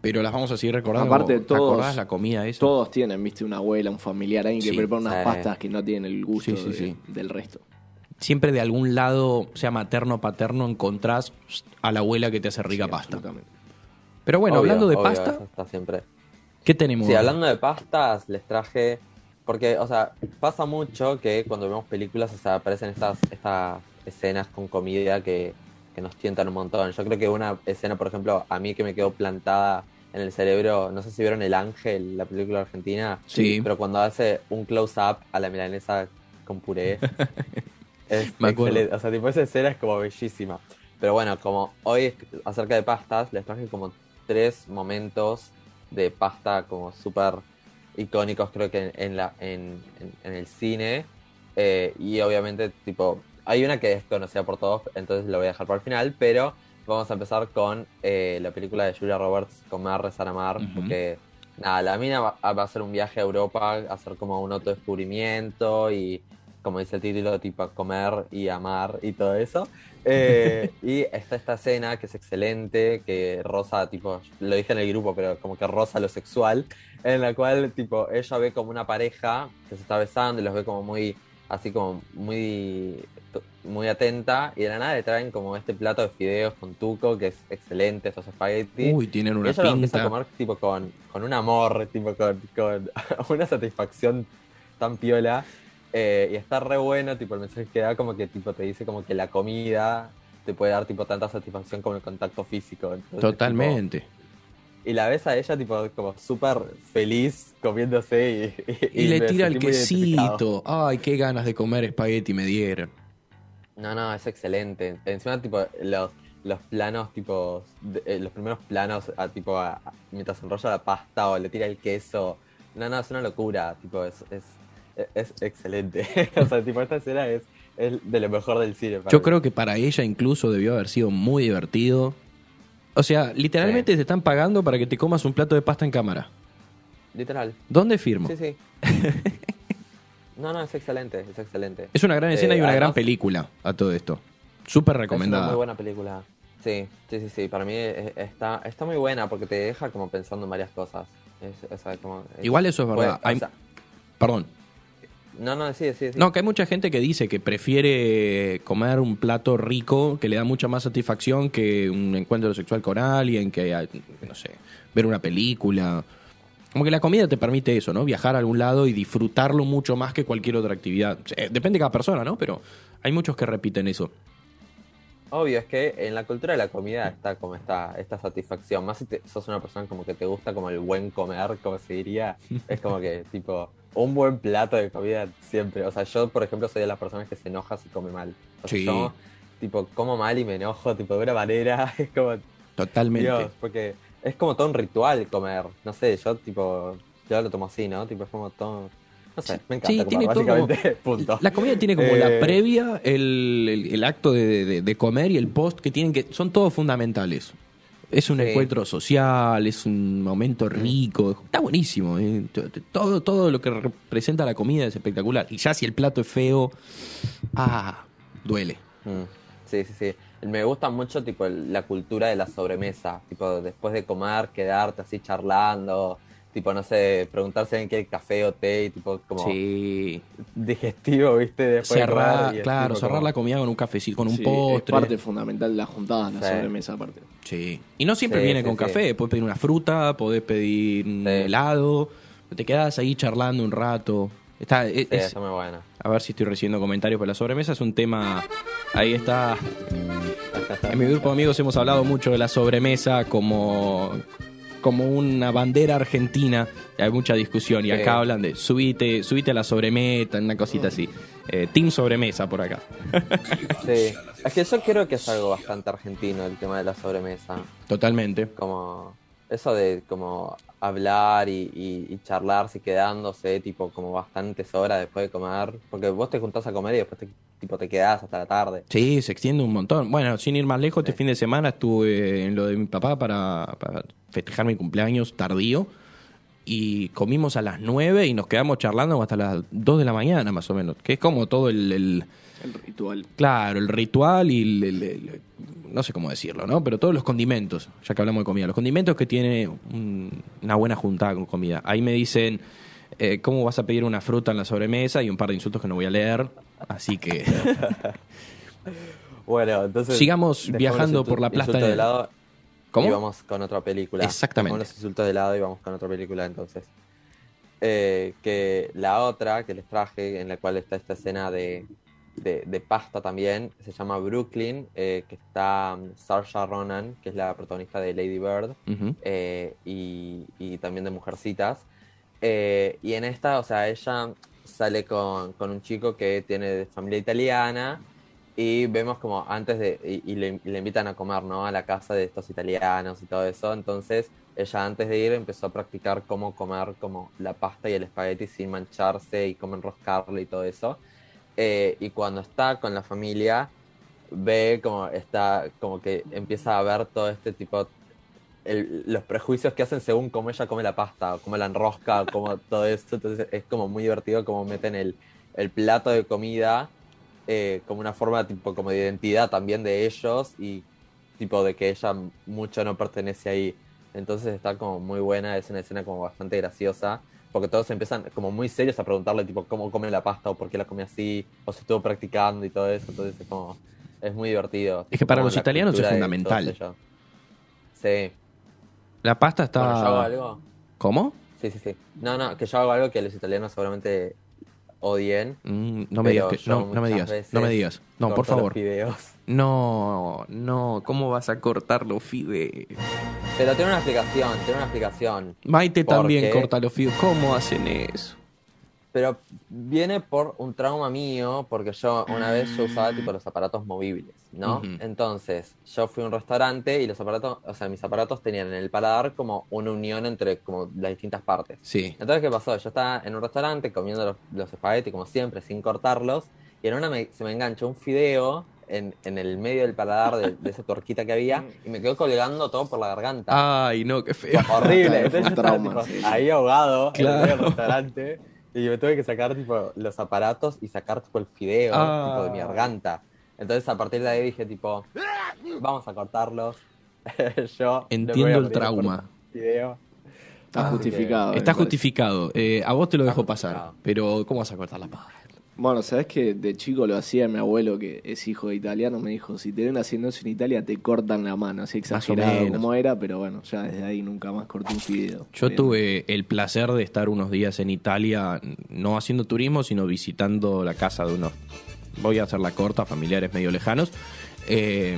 S1: pero las vamos a seguir recordando.
S2: Aparte,
S1: ¿te
S2: todos-
S1: acordás la comida esa?
S2: Todos tienen, viste, una abuela, un familiar, alguien que prepara unas
S5: sí.
S2: pastas que no tienen el gusto
S1: Sí, sí,
S2: de-
S1: sí.
S2: del resto.
S1: Siempre de algún lado, sea materno o paterno, encontrás a la abuela que te hace rica
S2: Sí,
S1: pasta. Pero bueno,
S5: Obvio,
S1: hablando de
S5: obvio,
S1: pasta,
S5: está siempre.
S1: ¿qué tenemos?
S5: Sí, hablando de pastas, les traje. Porque, o sea, pasa mucho que cuando vemos películas, o sea, aparecen estas, estas escenas con comida que, que nos tientan un montón. Yo creo que una escena, por ejemplo, a mí que me quedó plantada en el cerebro, no sé si vieron El Ángel, la película argentina.
S1: Sí.
S5: Pero cuando hace un close-up a la milanesa con puré, es
S1: Me
S5: excelente. O sea, tipo, esa escena es como bellísima. Pero bueno, como hoy acerca de pastas, les traje como tres momentos de pasta como súper icónicos, creo que en, en la, en, en- en el cine. Eh, y obviamente, tipo, hay una que es conocida por todos, entonces lo voy a dejar para el final, pero vamos a empezar con eh, la película de Julia Roberts, Comer, Rezar, Amar, porque nada, la mina va, va a hacer un viaje a Europa, a hacer como un autodescubrimiento y como dice el título, tipo comer y amar y todo eso. Eh, y está esta escena que es excelente, que rosa, tipo, lo dije en el grupo, pero como que rosa lo sexual, en la cual, tipo, ella ve como una pareja que se está besando y los ve como muy, así como muy, muy atenta, y de la nada le traen como este plato de fideos con tuco, que es excelente, estos espaguetis.
S1: Uy, tienen
S5: Y
S1: una
S5: ella lo empieza a
S1: pinta.
S5: comer tipo con, con un amor, tipo con, con una satisfacción tan piola. Eh, y está re bueno, tipo el mensaje que da como que tipo te dice como que la comida te puede dar tipo tanta satisfacción como el contacto físico. Entonces,
S1: Totalmente.
S5: tipo, y la ves a ella tipo como súper feliz comiéndose y,
S1: Y, le tira el quesito. Ay, qué ganas de comer espagueti me dieron.
S5: No, no, es excelente. Encima, tipo, los, los planos, tipo, de- eh, los primeros planos, a, tipo, a- mientras enrolla la pasta o le tira el queso. No, no, es una locura. Tipo, es, es, es excelente. o sea, tipo, esta escena es, es de lo mejor del cine.
S1: Yo
S5: mí.
S1: creo que para ella incluso debió haber sido muy divertido. O sea, literalmente te están pagando para que te comas un plato de pasta en cámara.
S5: Literal.
S1: ¿Dónde firmo?
S5: Sí, sí. no, no, es excelente, es excelente.
S1: Es una gran escena
S5: Eh,
S1: y una gran
S5: además-
S1: película a todo esto. Súper
S5: Es una
S1: recomendada.
S5: muy buena película. Sí, sí, sí, sí. Para mí es- está, está muy buena porque te deja como pensando en varias cosas. Es- o sea, como- es-
S1: Igual eso es
S5: puede-
S1: verdad.
S5: o
S1: Hay-
S5: sea,
S1: Perdón.
S5: No, no, sí, sí, sí.
S1: No, que hay mucha gente que dice que prefiere comer un plato rico que le da mucha más satisfacción que un encuentro sexual con alguien, que, ah, no sé, ver una película. Como que la comida te permite eso, ¿no? Viajar a algún lado y disfrutarlo mucho más que cualquier otra actividad. Eh, Depende de cada persona, ¿no? Pero hay muchos que repiten eso.
S5: Obvio, es que en la cultura de la comida está como esta, esta satisfacción. Más si te- sos una persona como que te gusta como el buen comer, como se diría. Es como que, tipo, un buen plato de comida siempre. O sea, yo, por ejemplo, soy de las personas que se enoja si come mal. O sea,
S1: Sí.
S5: yo, tipo, como mal y me enojo, tipo, de una manera. Es como,
S1: Totalmente.
S5: Dios, porque es como todo un ritual comer. No sé, yo, tipo, yo lo tomo así, ¿no? Tipo, es como todo... No sé, me encanta
S1: Sí,
S5: comer,
S1: tiene todo como-
S5: punto.
S1: La comida tiene como la
S5: Eh,
S1: previa, el, el- el acto de, de- de comer y el post que tienen que. Son todos fundamentales. Es un
S5: Sí.
S1: encuentro social, es un momento rico. Está buenísimo. eh. Todo, todo lo que representa la comida es espectacular. Y ya si el plato es feo, ah, duele.
S5: Mm, Sí, sí, sí. Me gusta mucho tipo el- la cultura de la sobremesa, tipo después de comer, quedarte así charlando, tipo no sé, preguntar si alguien quiere café o té, y tipo como
S1: Sí.
S5: digestivo, ¿viste? Después de
S1: Cerrar, claro,
S5: tipo
S1: cerrar
S5: como-
S1: la comida con un cafecito, con un
S2: Sí,
S1: postre.
S2: Es parte fundamental de la juntada, la
S5: Sí.
S2: sobremesa aparte.
S1: Sí. Y no siempre
S5: Sí,
S1: viene
S5: sí,
S1: con
S5: sí.
S1: café. Podés pedir una fruta, podés pedir un helado. Te quedas ahí charlando un rato. Está, es-
S5: Sí,
S1: es-
S5: está muy buena.
S1: a ver si estoy recibiendo comentarios por la sobremesa. Es un tema. Ahí está. En mi grupo de amigos hemos hablado mucho de la sobremesa como, como una bandera argentina. Hay mucha discusión. Y acá hablan de subite, subite a la sobremesa, una cosita así. Eh, team sobremesa por acá.
S5: Sí. Es que yo creo que es algo bastante argentino el tema de la sobremesa.
S1: Totalmente.
S5: como eso de como hablar y, y, y charlarse quedándose tipo como bastantes horas después de comer porque vos te juntás a comer y después te, tipo te quedás hasta la tarde
S1: Sí, se extiende un montón. Bueno, sin ir más lejos, este fin de semana estuve en lo de mi papá para, para festejar mi cumpleaños tardío. Y comimos a las 9 y nos quedamos charlando hasta las 2 de la mañana, más o menos. Que es como todo el. el-
S2: El ritual.
S1: claro, el ritual y el, el- el- No sé cómo decirlo, ¿no? Pero todos los condimentos, ya que hablamos de comida. Los condimentos que tiene un- una buena juntada con comida. Ahí me dicen. eh, ¿Cómo vas a pedir una fruta en la sobremesa? Y un par de insultos que no voy a leer. Así que.
S5: bueno entonces
S1: Sigamos viajando por la
S5: insultos
S1: de-
S5: lado
S1: ¿Cómo?
S5: y vamos con otra película
S1: Exactamente.
S5: Dejamos los insultos de lado y vamos con otra película entonces Eh, que la otra que les traje en la cual está esta escena de de, de pasta también, se llama Brooklyn, eh, que está um, Saoirse Ronan, que es la protagonista de Lady Bird,
S1: Ujú.
S5: eh, y, y también de Mujercitas. Eh, y en esta, o sea, ella sale con, con un chico que tiene familia italiana y vemos como antes de, y, y le, le invitan a comer, ¿no? A la casa de estos italianos y todo eso. Entonces, ella antes de ir empezó a practicar cómo comer como la pasta y el espagueti sin mancharse y cómo enroscarlo y todo eso. Eh, y cuando está con la familia, ve como está, como que empieza a ver todo este tipo, el- los prejuicios que hacen según cómo ella come la pasta, cómo la enrosca, como todo esto. Entonces es como muy divertido como meten el, el plato de comida eh, como una forma tipo como de identidad también de ellos y tipo de que ella mucho no pertenece ahí. Entonces está como muy buena, es una escena como bastante graciosa, porque todos empiezan como muy serios a preguntarle tipo cómo come la pasta o por qué la come así, o si estuvo practicando y todo eso, entonces es como, es muy divertido.
S1: Es que para los italianos es fundamental.
S5: Sí.
S1: La pasta está.
S5: Bueno, yo hago algo.
S1: ¿Cómo?
S5: Sí, sí, sí. No, no, que yo hago algo que los italianos seguramente odien.
S1: Mm, no me digas que. No, no me digas. No me digas. No, por favor. No, no. ¿Cómo vas a cortar los fideos?
S5: Pero tiene una explicación, tiene una explicación.
S1: Maite
S5: ¿Por
S1: también corta los fideos. ¿Cómo hacen eso?
S5: Pero viene por un trauma mío, porque yo una vez yo usaba tipo los aparatos movibles, ¿no? Entonces, yo fui a un restaurante y los aparatos, o sea, mis aparatos tenían en el paladar como una unión entre como las distintas partes.
S1: Sí.
S5: Entonces, ¿qué pasó? Yo estaba en un restaurante comiendo los, los espaguetis como siempre, sin cortarlos, y en una me- se me enganchó un fideo en, en el medio del paladar de, de esa tuerquita que había y me quedó colgando todo por la garganta.
S1: Ay, no, qué feo.
S5: Horrible. Entonces yo estaba,
S2: trauma,
S5: tipo, ahí ahogado en el
S1: Claro.
S5: restaurante y me tuve que sacar tipo los aparatos y sacar tipo el fideo
S1: Ah.
S5: tipo de mi garganta. Entonces a partir de ahí dije tipo, vamos a cortarlos. yo
S1: Entiendo el trauma.
S5: Fideo.
S2: Está
S5: Ah,
S2: justificado.
S1: Está justificado. Eh, a vos te lo dejo pasar. Pero, ¿cómo vas a cortar la pasta?
S2: Bueno, sabes que de chico lo hacía mi abuelo, que es hijo de italiano, me dijo, si te ven haciendo eso en Italia, te cortan la mano, así exagerado como era, pero bueno, ya desde ahí nunca más corté un fideo.
S1: Yo
S2: Bien.
S1: tuve el placer de estar unos días en Italia, no haciendo turismo, sino visitando la casa de unos, voy a hacer la corta, familiares medio lejanos. eh,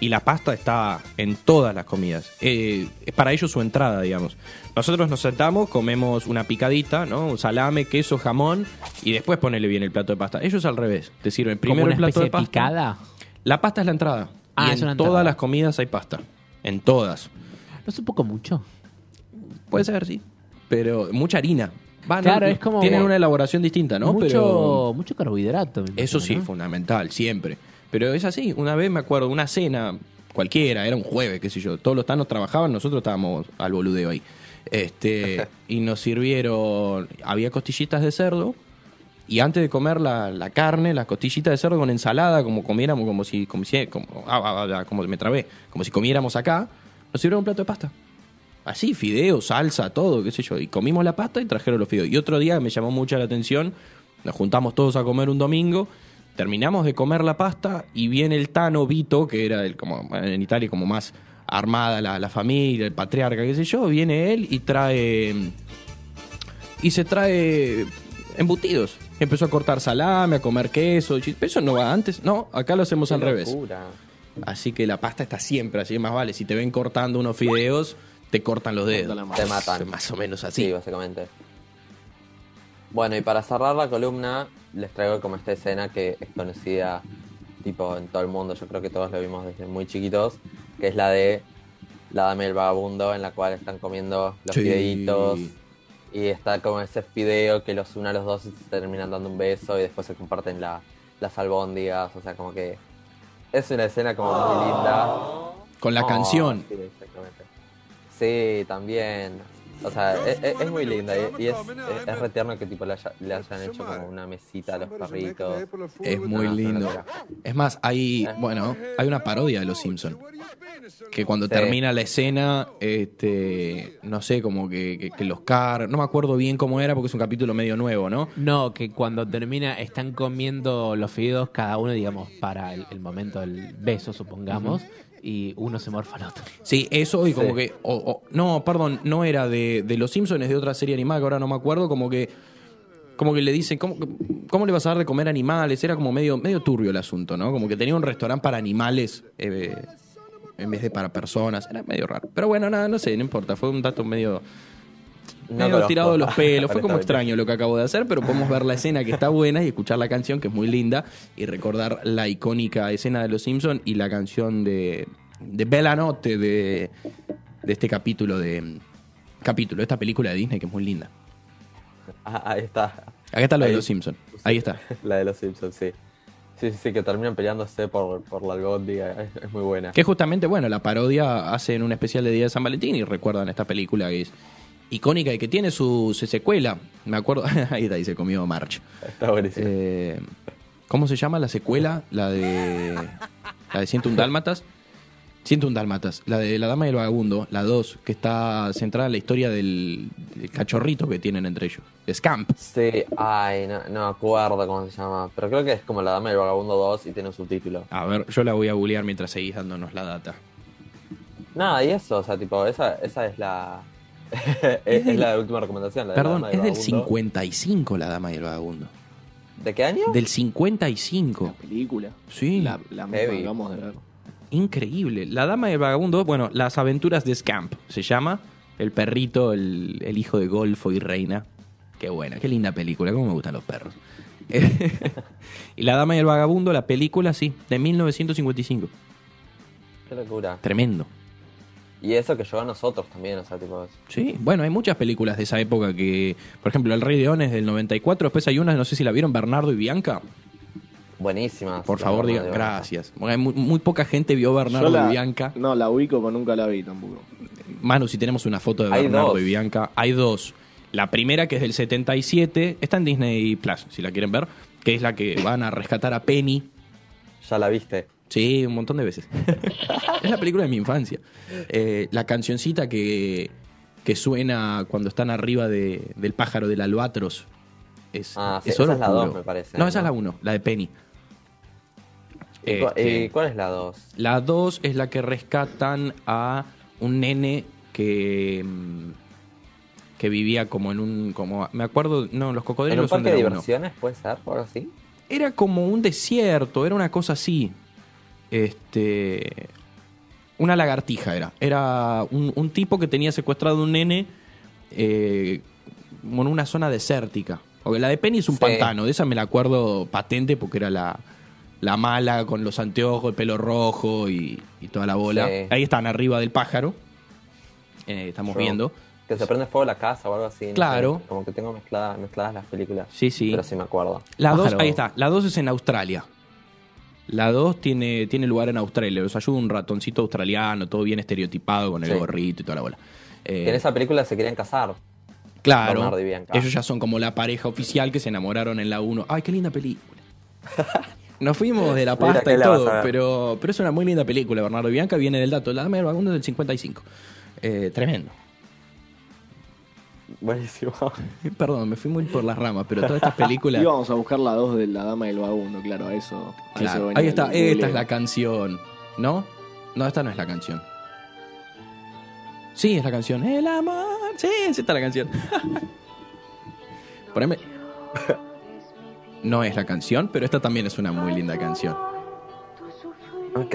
S1: y la pasta está en todas las comidas. Eh, es para ellos su entrada, digamos. Nosotros nos sentamos, comemos una picadita, ¿no? Un salame, queso, jamón, y después ponele bien el plato de pasta. Ellos al revés, te sirven primero
S3: una
S1: el plato de pasta.
S3: picada.
S1: La pasta es la entrada.
S3: Ah,
S1: y en todas
S3: entrada.
S1: las comidas hay pasta. En todas.
S3: ¿No es un poco mucho?
S1: Puede ser, sí. Pero mucha harina. Va,
S3: Claro, es como-
S1: Tienen una elaboración distinta, ¿no?
S3: mucho,
S1: Pero
S3: mucho carbohidrato.
S1: eso sí,
S3: ¿no?
S1: fundamental, siempre. Pero es así. Una vez me acuerdo, una cena cualquiera, era un jueves, qué sé yo. Todos los tanos trabajaban, nosotros estábamos al boludeo ahí. Este, y nos sirvieron, había costillitas de cerdo. Y antes de comer la, la carne, las costillitas de cerdo con ensalada, como comiéramos, como si, como si, como, ah, ah, ah, como me trabé, como si comiéramos acá, nos sirvieron un plato de pasta. Así, fideos, salsa, todo, qué sé yo. Y comimos la pasta y trajeron los fideos. Y otro día me llamó mucho la atención, nos juntamos todos a comer un domingo, terminamos de comer la pasta y viene el Tano Vito, que era el, como en Italia como más armada la, la familia, el patriarca, qué sé yo, viene él y trae... Y se trae embutidos. Empezó a cortar salame, a comer queso. eso no va antes. No, acá lo hacemos
S5: Qué
S1: al revés. Así que la pasta está siempre así, más vale. Si te ven cortando unos fideos, te cortan los dedos.
S5: Te matan.
S1: Más o menos
S5: Sí,
S1: así.
S5: básicamente. Bueno, y para cerrar la columna, les traigo como esta escena que es conocida tipo en todo el mundo, yo creo que todos lo vimos desde muy chiquitos, que es la de la dama y el vagabundo, en la cual están comiendo los
S1: Sí.
S5: fideitos y está como ese fideo que los une a los dos y se terminan dando un beso y después se comparten la, las albóndigas, o sea, como que es una escena como muy linda.
S1: Con la
S5: Oh,
S1: canción.
S5: Sí, exactamente. Sí, también. O sea, es, muy linda y, y es, es, es re tierno que tipo le, haya- le hayan hecho como una mesita a los perritos.
S1: Es muy lindo. Es más, hay, bueno, hay una parodia de Los Simpsons. Que cuando
S5: Sí.
S1: termina la escena, este, no sé, como que, que, que los car... No me acuerdo bien cómo era porque es un capítulo medio nuevo, ¿no?
S3: No, que cuando termina están comiendo los fideos cada uno, digamos, para el, el momento del beso, supongamos, y uno se morfa al otro.
S1: Sí, eso y como
S5: Sí.
S1: que... o- o- no, perdón, no era de, de Los Simpsons, es de otra serie animada que ahora no me acuerdo, como que... Como que le dicen, ¿cómo, ¿cómo le vas a dar de comer animales? Era como medio, medio turbio el asunto, ¿no? Como que tenía un restaurante para animales eh, en vez de para personas. Era medio raro. Pero bueno, nada, no sé, no importa. Fue un dato medio,
S5: No
S1: medio tirado de los pelos. Fue como extraño lo que acabo de hacer, pero podemos ver la escena que está buena y escuchar la canción que es muy linda y recordar la icónica escena de Los Simpsons y la canción de, de Bella Notte de, de este capítulo de capítulo, de esta película de Disney que es muy linda.
S5: Ah, ahí está.
S1: Acá está lo de. Los Simpsons. Ahí está.
S5: La de los Simpsons, sí. Sí, sí, sí, que terminan peleándose por, por la albóndiga. Es, es muy buena.
S1: Que justamente, bueno, la parodia hacen un especial de Día de San Valentín y recuerdan esta película que es icónica y que tiene su, su secuela. Me acuerdo, ahí está, ahí se comió March.
S5: Está buenísimo.
S1: Eh, ¿Cómo se llama la secuela? La de. La de 101 Dálmatas. 101 Dálmatas. La de La Dama y el Vagabundo, la 2, que está centrada en la historia del, del cachorrito que tienen entre ellos. Scamp.
S5: Sí, ay, no, no acuerdo cómo se llama. Pero creo que es como La Dama del Vagabundo 2 y tiene un subtítulo.
S1: A ver, yo la voy a googlear mientras seguís dándonos la data.
S5: Nada, y eso, o sea, tipo, esa, esa es la. es, es
S1: del-
S5: la última recomendación. La de La
S1: Perdón,
S5: Dama
S1: es del
S5: Vagabundo.
S1: 55 La Dama y el Vagabundo.
S5: ¿De qué año?
S1: Del 55.
S2: La película.
S1: Sí.
S2: La, la
S5: Heavy.
S2: acabamos de ver.
S1: Increíble. La Dama y el Vagabundo, bueno, Las aventuras de Scamp se llama. El perrito, el, el hijo de Golfo y Reina. Qué buena, qué linda película, cómo me gustan los perros. y La Dama y el Vagabundo, la película, sí, de 1955.
S5: Qué locura.
S1: Tremendo.
S5: Y eso que llegó a nosotros también, o sea, tipo.
S1: Sí, bueno, hay muchas películas de esa época que, por ejemplo, El Rey León es del 94, después hay una, no sé si la vieron, Bernardo y Bianca.
S5: Buenísimas.
S1: Por favor, digan gracias. Bueno, muy, muy poca gente vio Bernardo
S2: la-
S1: y Bianca.
S2: No, la ubico, pero nunca la vi tampoco.
S1: Manu, si tenemos una foto de
S5: Hay
S1: Bernardo
S5: dos.
S1: y Bianca, hay dos. La primera, que es del 77, está en Disney Plus, si la quieren ver, que es la que van a rescatar a Penny.
S5: Ya la viste.
S1: Sí, un montón de veces. es la película de mi infancia. Eh, la cancioncita que, que suena cuando están arriba de- del pájaro del albatros. Es,
S5: Ah, sí,
S1: es
S5: esa es la
S1: puro.
S5: dos, me parece,
S1: No, esa es la uno, la de Penny.
S5: ¿Y cu-
S1: Este,
S5: ¿Y cuál es la 2?
S1: la 2 es la que rescatan a un nene que que vivía como en un como me acuerdo, no, los
S5: ¿En
S1: cocodrilos
S5: un
S1: son
S5: parque
S1: de
S5: de
S1: uno.
S5: diversiones puede ser o algo así?
S1: Era como un desierto, era una cosa así. Este una lagartija era. Era un, un tipo que tenía secuestrado un nene eh, como en una zona desértica. Porque la de Penny es un
S5: Sí.
S1: pantano, de esa me la acuerdo patente porque era la, la mala con los anteojos, el pelo rojo y, y toda la bola.
S5: Sí.
S1: Ahí están arriba del pájaro. Eh, estamos
S5: Yo-
S1: viendo.
S5: Que se prende fuego la casa o algo así. no
S1: Claro.
S5: sé, como que tengo mezcladas, mezcladas las películas.
S1: Sí, sí.
S5: Pero sí me acuerdo.
S1: La 2,
S3: Pájaro.
S1: ahí está. La 2 es en Australia. La 2 tiene, tiene lugar en Australia. Los ayuda un ratoncito australiano, todo bien estereotipado con el
S5: Sí.
S1: gorrito y toda la bola. Eh,
S5: Que en esa película se querían casar.
S1: claro. Ellos ya son como la pareja oficial que se enamoraron en la 1. Ay, qué linda película. Nos fuimos de la pasta
S5: ¿qué
S1: y todo, pero, pero es una muy linda película. Bernardo Bianca viene del dato. La dama del vagabundo es del 55. Eh, tremendo.
S5: Buenísimo.
S1: Perdón, me fui muy por las ramas, pero todas estas películas.
S2: Íbamos a buscar la 2 de La Dama y el Vagabundo, claro, a eso. a
S1: Claro,
S2: eso
S1: ahí está, esta es la canción, ¿no? No, esta no es la canción. Sí, es la canción. El amor. Sí, sí está la canción. Poneme. No es la canción, pero esta también es una muy linda canción.
S5: ok.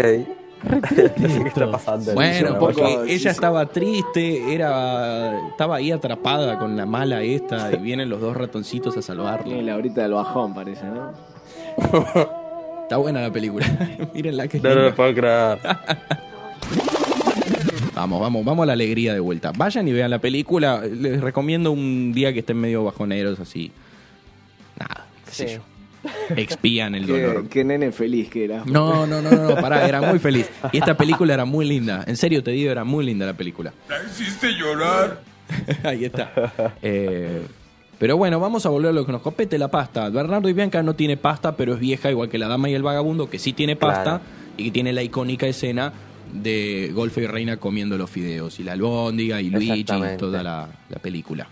S5: No sé qué está pasando.
S1: Bueno, porque
S2: sí,
S1: ella
S2: sí.
S1: estaba triste, era estaba ahí atrapada con la mala esta y vienen los dos ratoncitos a salvarla.
S2: la horita del bajón, parece, ¿no?
S1: Está buena la película. Mírenla que
S5: No, no me puedo creer.
S1: Vamos, vamos, vamos a la alegría de vuelta. Vayan y vean la película. Les recomiendo un día que estén medio bajoneros así. Nada, qué sé
S5: Sí.
S1: yo. Expían el
S2: Qué,
S1: dolor.
S2: qué nene feliz que era.
S1: No, no, no, no, no, pará, era muy feliz. Y esta película era muy linda. En serio te digo, era muy linda la película.
S4: La hiciste llorar.
S1: Ahí está. Eh, pero bueno, vamos a volver a lo que nos compete, la pasta. Bernardo y Bianca no tiene pasta, pero es vieja, igual que la dama y el vagabundo, que sí tiene pasta
S5: Claro.
S1: y que tiene la icónica escena de Golfo y Reina comiendo los fideos. Y la albóndiga y Luigi y toda la, la película.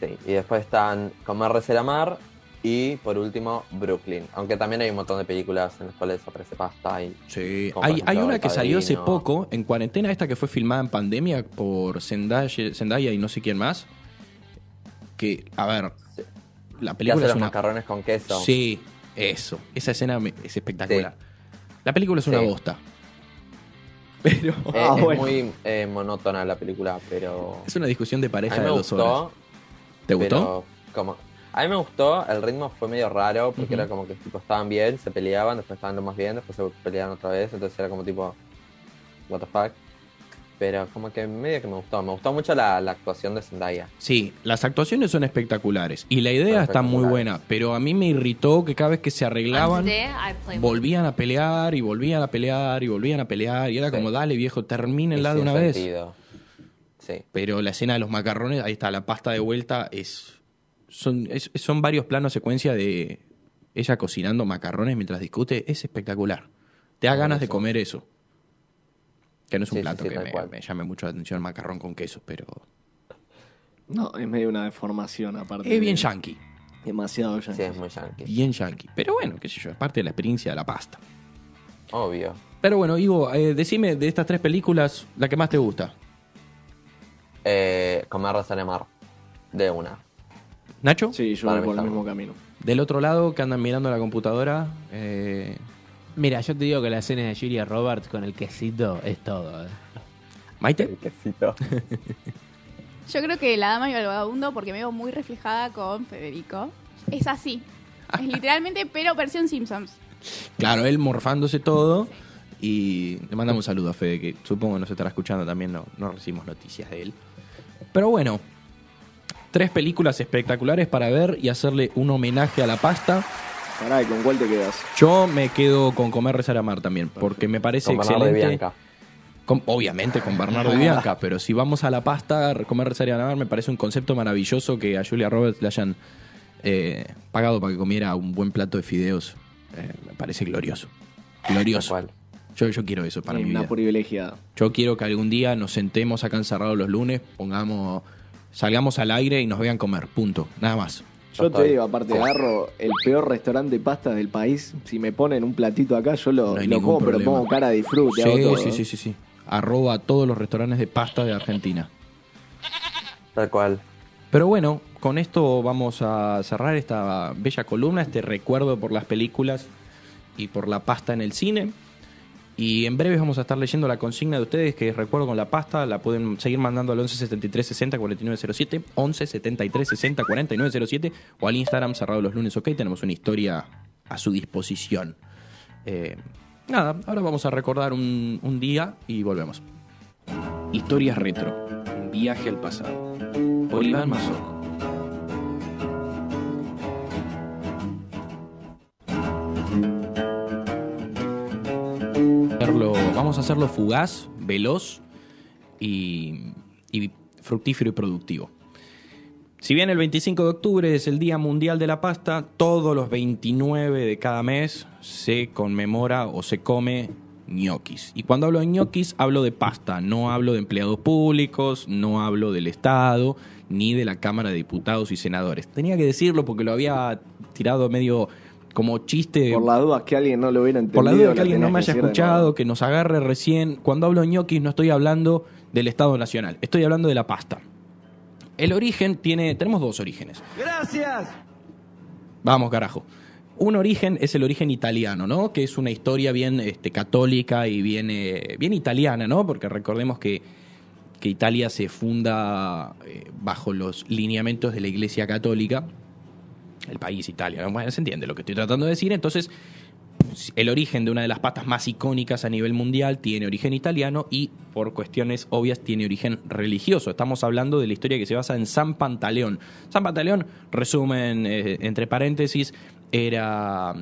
S5: Sí, y después están Comer, Recer, Amar y por último Brooklyn. Aunque también hay un montón de películas en las cuales aparece pasta y
S1: Sí, hay, hay una que salió hace poco, en cuarentena, esta que fue filmada en pandemia por Zendaya, Zendaya y no sé quién más. Que, a ver,
S5: Sí.
S1: la película
S5: hace
S1: es
S5: los
S1: una...
S5: macarrones con queso.
S1: Sí, eso. Esa escena es espectacular. La película es una
S5: Sí.
S1: bosta. Pero
S5: Eh,
S2: Ah,
S5: es
S2: bueno.
S5: muy eh, monótona la película, pero
S1: es una discusión de pareja de dos
S5: gustó.
S1: horas. ¿Te gustó?
S5: Pero como a mí me gustó, el ritmo fue medio raro porque era como que tipo estaban bien, se peleaban, después estaban lo más bien, después se peleaban otra vez, entonces era como tipo what the fuck. pero como que medio que me gustó. Me gustó mucho la, la actuación de Zendaya.
S1: Sí, las actuaciones son espectaculares y la idea está muy buena, pero a mí me irritó que cada vez que se arreglaban volvían a pelear y volvían a pelear y volvían a pelear y era
S5: Sí.
S1: como dale viejo, termínenla de una vez.
S5: Sí.
S1: Pero la escena de los macarrones, ahí está, la pasta de vuelta es son es- son varios planos secuencia de ella cocinando macarrones mientras discute, es espectacular. Te da
S5: Ah,
S1: ganas de comer eso. Que no es un
S5: Sí,
S1: plato
S5: sí,
S1: que me, me llame mucho la atención el macarrón con queso, pero
S2: No, es medio una deformación aparte.
S1: es bien
S2: de-
S1: yankee.
S2: Demasiado yankee.
S5: Sí, es muy yankee.
S1: Bien yankee. Pero bueno, qué sé yo, es parte de la experiencia de la pasta.
S5: Obvio.
S1: Pero bueno, Ivo, eh, decime de estas tres películas, la que más te gusta.
S5: Eh, comer, rezar y amar. De una.
S1: ¿Nacho?
S2: Sí, yo voy por el mismo camino.
S1: Del otro lado, que andan mirando la computadora. eh,
S3: Mira, yo te digo que la escena de Julia Roberts con el quesito es todo. eh.
S1: ¿Maite?
S5: quesito.
S6: Yo creo que La Dama y el Vagabundo, porque me veo muy reflejada con Federico. Es así. Es literalmente, pero versión Simpsons.
S1: Claro, él morfándose todo. Y le mandamos un saludo a Fede, que supongo nos estará escuchando también, no, no recibimos noticias de él. Pero bueno, tres películas espectaculares para ver y hacerle un homenaje a la pasta.
S2: Pará, ¿y con cuál te quedas?
S1: Yo me quedo con Comer, Rezar, Amar también, porque me parece
S5: Con Bernardo y
S1: excelente.
S5: Bianca.
S1: Con- obviamente con Bernardo y Bianca, pero si vamos a la pasta, comer, rezar y amar, me parece un concepto maravilloso que a Julia Roberts le hayan eh, pagado para que comiera un buen plato de fideos. Eh, me parece glorioso. Glorioso. Yo, yo quiero eso para
S2: Eh,
S1: mi
S2: una
S1: vida.
S2: privilegiada.
S1: Yo quiero que algún día nos sentemos acá encerrados los lunes, pongamos, salgamos al aire y nos vean comer. Punto. Nada más.
S2: Yo te digo, aparte, agarro el peor restaurante de pasta del país. Si me ponen un platito acá, yo lo,
S1: No hay
S2: lo
S1: ningún
S2: como, pero
S1: problema.
S2: pongo cara de disfrute. hago
S1: Sí,
S2: todo,
S1: sí,
S2: ¿eh?
S1: sí, sí, sí. Arroba a todos los restaurantes de pasta de Argentina.
S5: Tal cual.
S1: Pero bueno, con esto vamos a cerrar esta bella columna, este recuerdo por las películas y por la pasta en el cine. Y en breve vamos a estar leyendo la consigna de ustedes, que recuerdo con la pasta. La pueden seguir mandando al 11 73 60 4907, 11 73 60 4907 o al Instagram cerrado los lunes. Ok, tenemos una historia a su disposición. Eh, nada, ahora vamos a recordar un, día y volvemos. Historias retro, viaje al pasado. Por Iván. Vamos a hacerlo fugaz, veloz y, fructífero y productivo. Si bien el 25 de octubre es el Día Mundial de la Pasta, todos los 29 de cada mes se conmemora o se come ñoquis. Y cuando hablo de ñoquis, hablo de pasta, no hablo de empleados públicos, no hablo del Estado, ni de la Cámara de Diputados y Senadores. Tenía que decirlo porque lo había tirado medio como chiste.
S2: Por las dudas que alguien no lo hubiera entendido.
S1: Por la duda que
S2: la
S1: alguien no me haya escuchado, que nos agarre recién. Cuando hablo de ñoquis no estoy hablando del Estado Nacional, estoy hablando de la pasta. El origen tiene, tenemos dos orígenes.
S4: Gracias.
S1: Vamos, carajo. Un origen es el origen italiano, ¿no? Que es una historia bien este, católica y bien, eh, bien italiana, ¿no? Porque recordemos que, que Italia se funda eh, bajo los lineamientos de la Iglesia Católica. El país Italia, ¿no? Bueno, se entiende lo que estoy tratando de decir. Entonces, el origen de una de las pastas más icónicas a nivel mundial tiene origen italiano y, por cuestiones obvias, tiene origen religioso. Estamos hablando de la historia que se basa en San Pantaleón. San Pantaleón, resumen eh, entre paréntesis, era,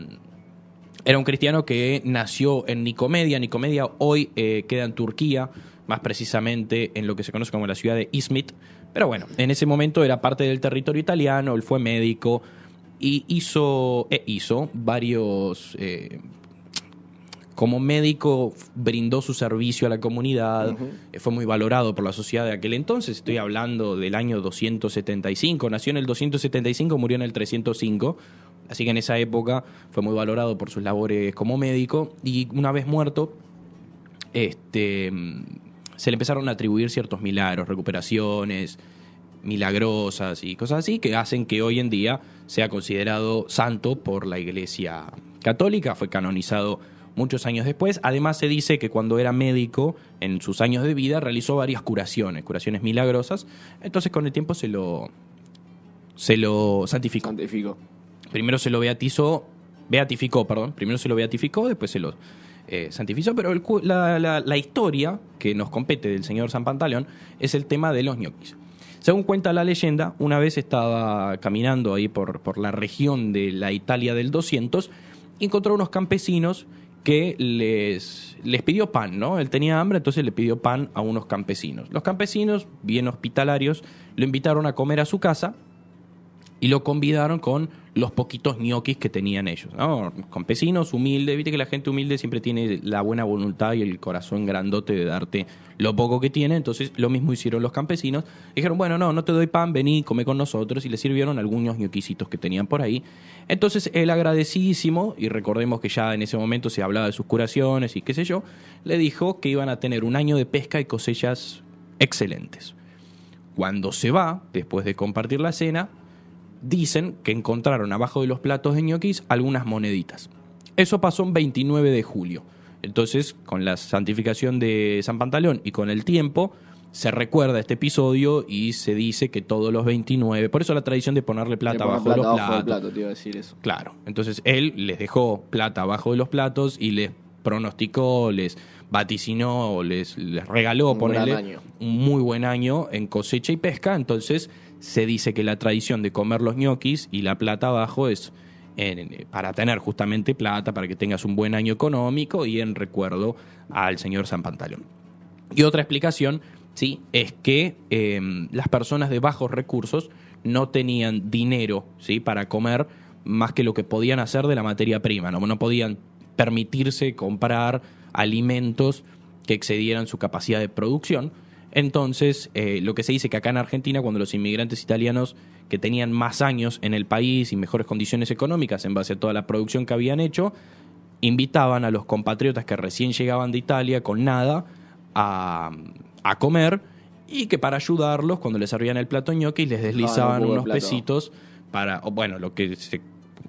S1: era un cristiano que nació en Nicomedia. Nicomedia hoy eh, queda en Turquía, más precisamente en lo que se conoce como la ciudad de Izmit. Pero bueno, en ese momento era parte del territorio italiano, él fue médico y hizo, e hizo varios... eh, como médico brindó su servicio a la comunidad, eh, fue muy valorado por la sociedad de aquel entonces, estoy hablando del año 275, nació en el 275, murió en el 305, así que en esa época fue muy valorado por sus labores como médico y una vez muerto, este, se le empezaron a atribuir ciertos milagros, recuperaciones milagrosas y cosas así que hacen que hoy en día sea considerado santo por la Iglesia Católica, fue canonizado muchos años después. Además se dice que cuando era médico, en sus años de vida, realizó varias curaciones, curaciones milagrosas. Entonces con el tiempo se lo, se lo santificó. Primero se lo beatizó, beatificó, perdón. Primero se lo beatificó, después se lo, eh, santificó, pero el cu- la, la- la historia que nos compete del señor San Pantaleón es el tema de los ñoquis. Según cuenta la leyenda, una vez estaba caminando ahí por, por la región de la Italia del 200 y encontró unos campesinos que les, les pidió pan, ¿no? Él tenía hambre, entonces le pidió pan a unos campesinos. Los campesinos, bien hospitalarios, lo invitaron a comer a su casa y lo convidaron con los poquitos ñoquis que tenían ellos. ¿no? Campesinos, humildes, viste que la gente humilde siempre tiene la buena voluntad y el corazón grandote de darte lo poco que tiene, entonces lo mismo hicieron los campesinos. Dijeron, bueno, no, no te doy pan, vení, come con nosotros, y le sirvieron algunos ñoquisitos que tenían por ahí. Entonces él agradecidísimo, y recordemos que ya en ese momento se hablaba de sus curaciones y qué sé yo, le dijo que iban a tener un año de pesca y cosechas excelentes. Cuando se va, después de compartir la cena, dicen que encontraron abajo de los platos de ñoquis algunas moneditas. Eso pasó un 29 de julio. Entonces, con la santificación de San Pantaleón y con el tiempo, se recuerda este episodio y se dice que todos los 29, por eso la tradición de ponerle plata abajo de los
S2: abajo
S1: platos.
S2: del plato, te iba a decir eso.
S1: Claro. Entonces él les dejó plata abajo de los platos y les pronosticó, les vaticinó, les, les regaló,
S2: Un año.
S1: un muy buen año en cosecha y pesca. Entonces se dice que la tradición de comer los ñoquis y la plata abajo es en- para tener justamente plata, para que tengas un buen año económico y en recuerdo al señor San Pantaleón. Y otra explicación, sí, es que eh, las personas de bajos recursos no tenían dinero, sí, para comer más que lo que podían hacer de la materia prima, no, no podían permitirse comprar alimentos que excedieran su capacidad de producción. Entonces, eh, lo que se dice que acá en Argentina, cuando los inmigrantes italianos que tenían más años en el país y mejores condiciones económicas en base a toda la producción que habían hecho, invitaban a los compatriotas que recién llegaban de Italia con nada a, a comer y que para ayudarlos, cuando les servían el plato ñoqui, les deslizaban
S2: poco de
S1: unos pesitos para, o bueno, lo que se-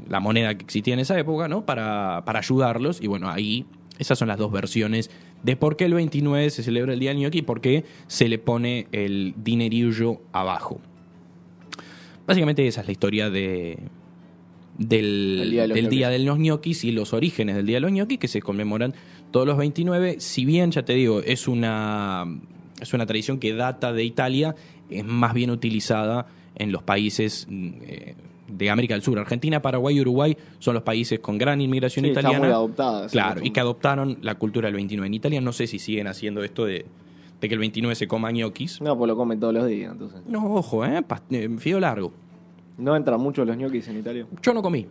S1: la moneda que existía en esa época, ¿no? Para, para ayudarlos. Y bueno, ahí esas son las dos versiones de por qué el 29 se celebra el Día del Ñoqui y por qué se le pone el dinerillo abajo. Básicamente esa es la historia de, del,
S2: de.
S1: Día de los ñoquis y los orígenes del Día de los ñoquis que se conmemoran todos los 29. Si bien, ya te digo, es una, es una tradición que data de Italia, es más bien utilizada en los países mm, eh, de América del Sur. Argentina, Paraguay y Uruguay son los países con gran inmigración
S2: Sí,
S1: italiana.
S2: muy adoptada esa
S1: Claro, y que adoptaron la cultura del 29. En Italia no sé si siguen haciendo esto de, de que el 29 se coma ñoquis.
S2: No, pues lo comen todos los días, entonces.
S1: No, ojo, ¿eh? Eh, Fío largo.
S2: ¿No entran mucho los ñoquis en Italia?
S1: Yo no comí.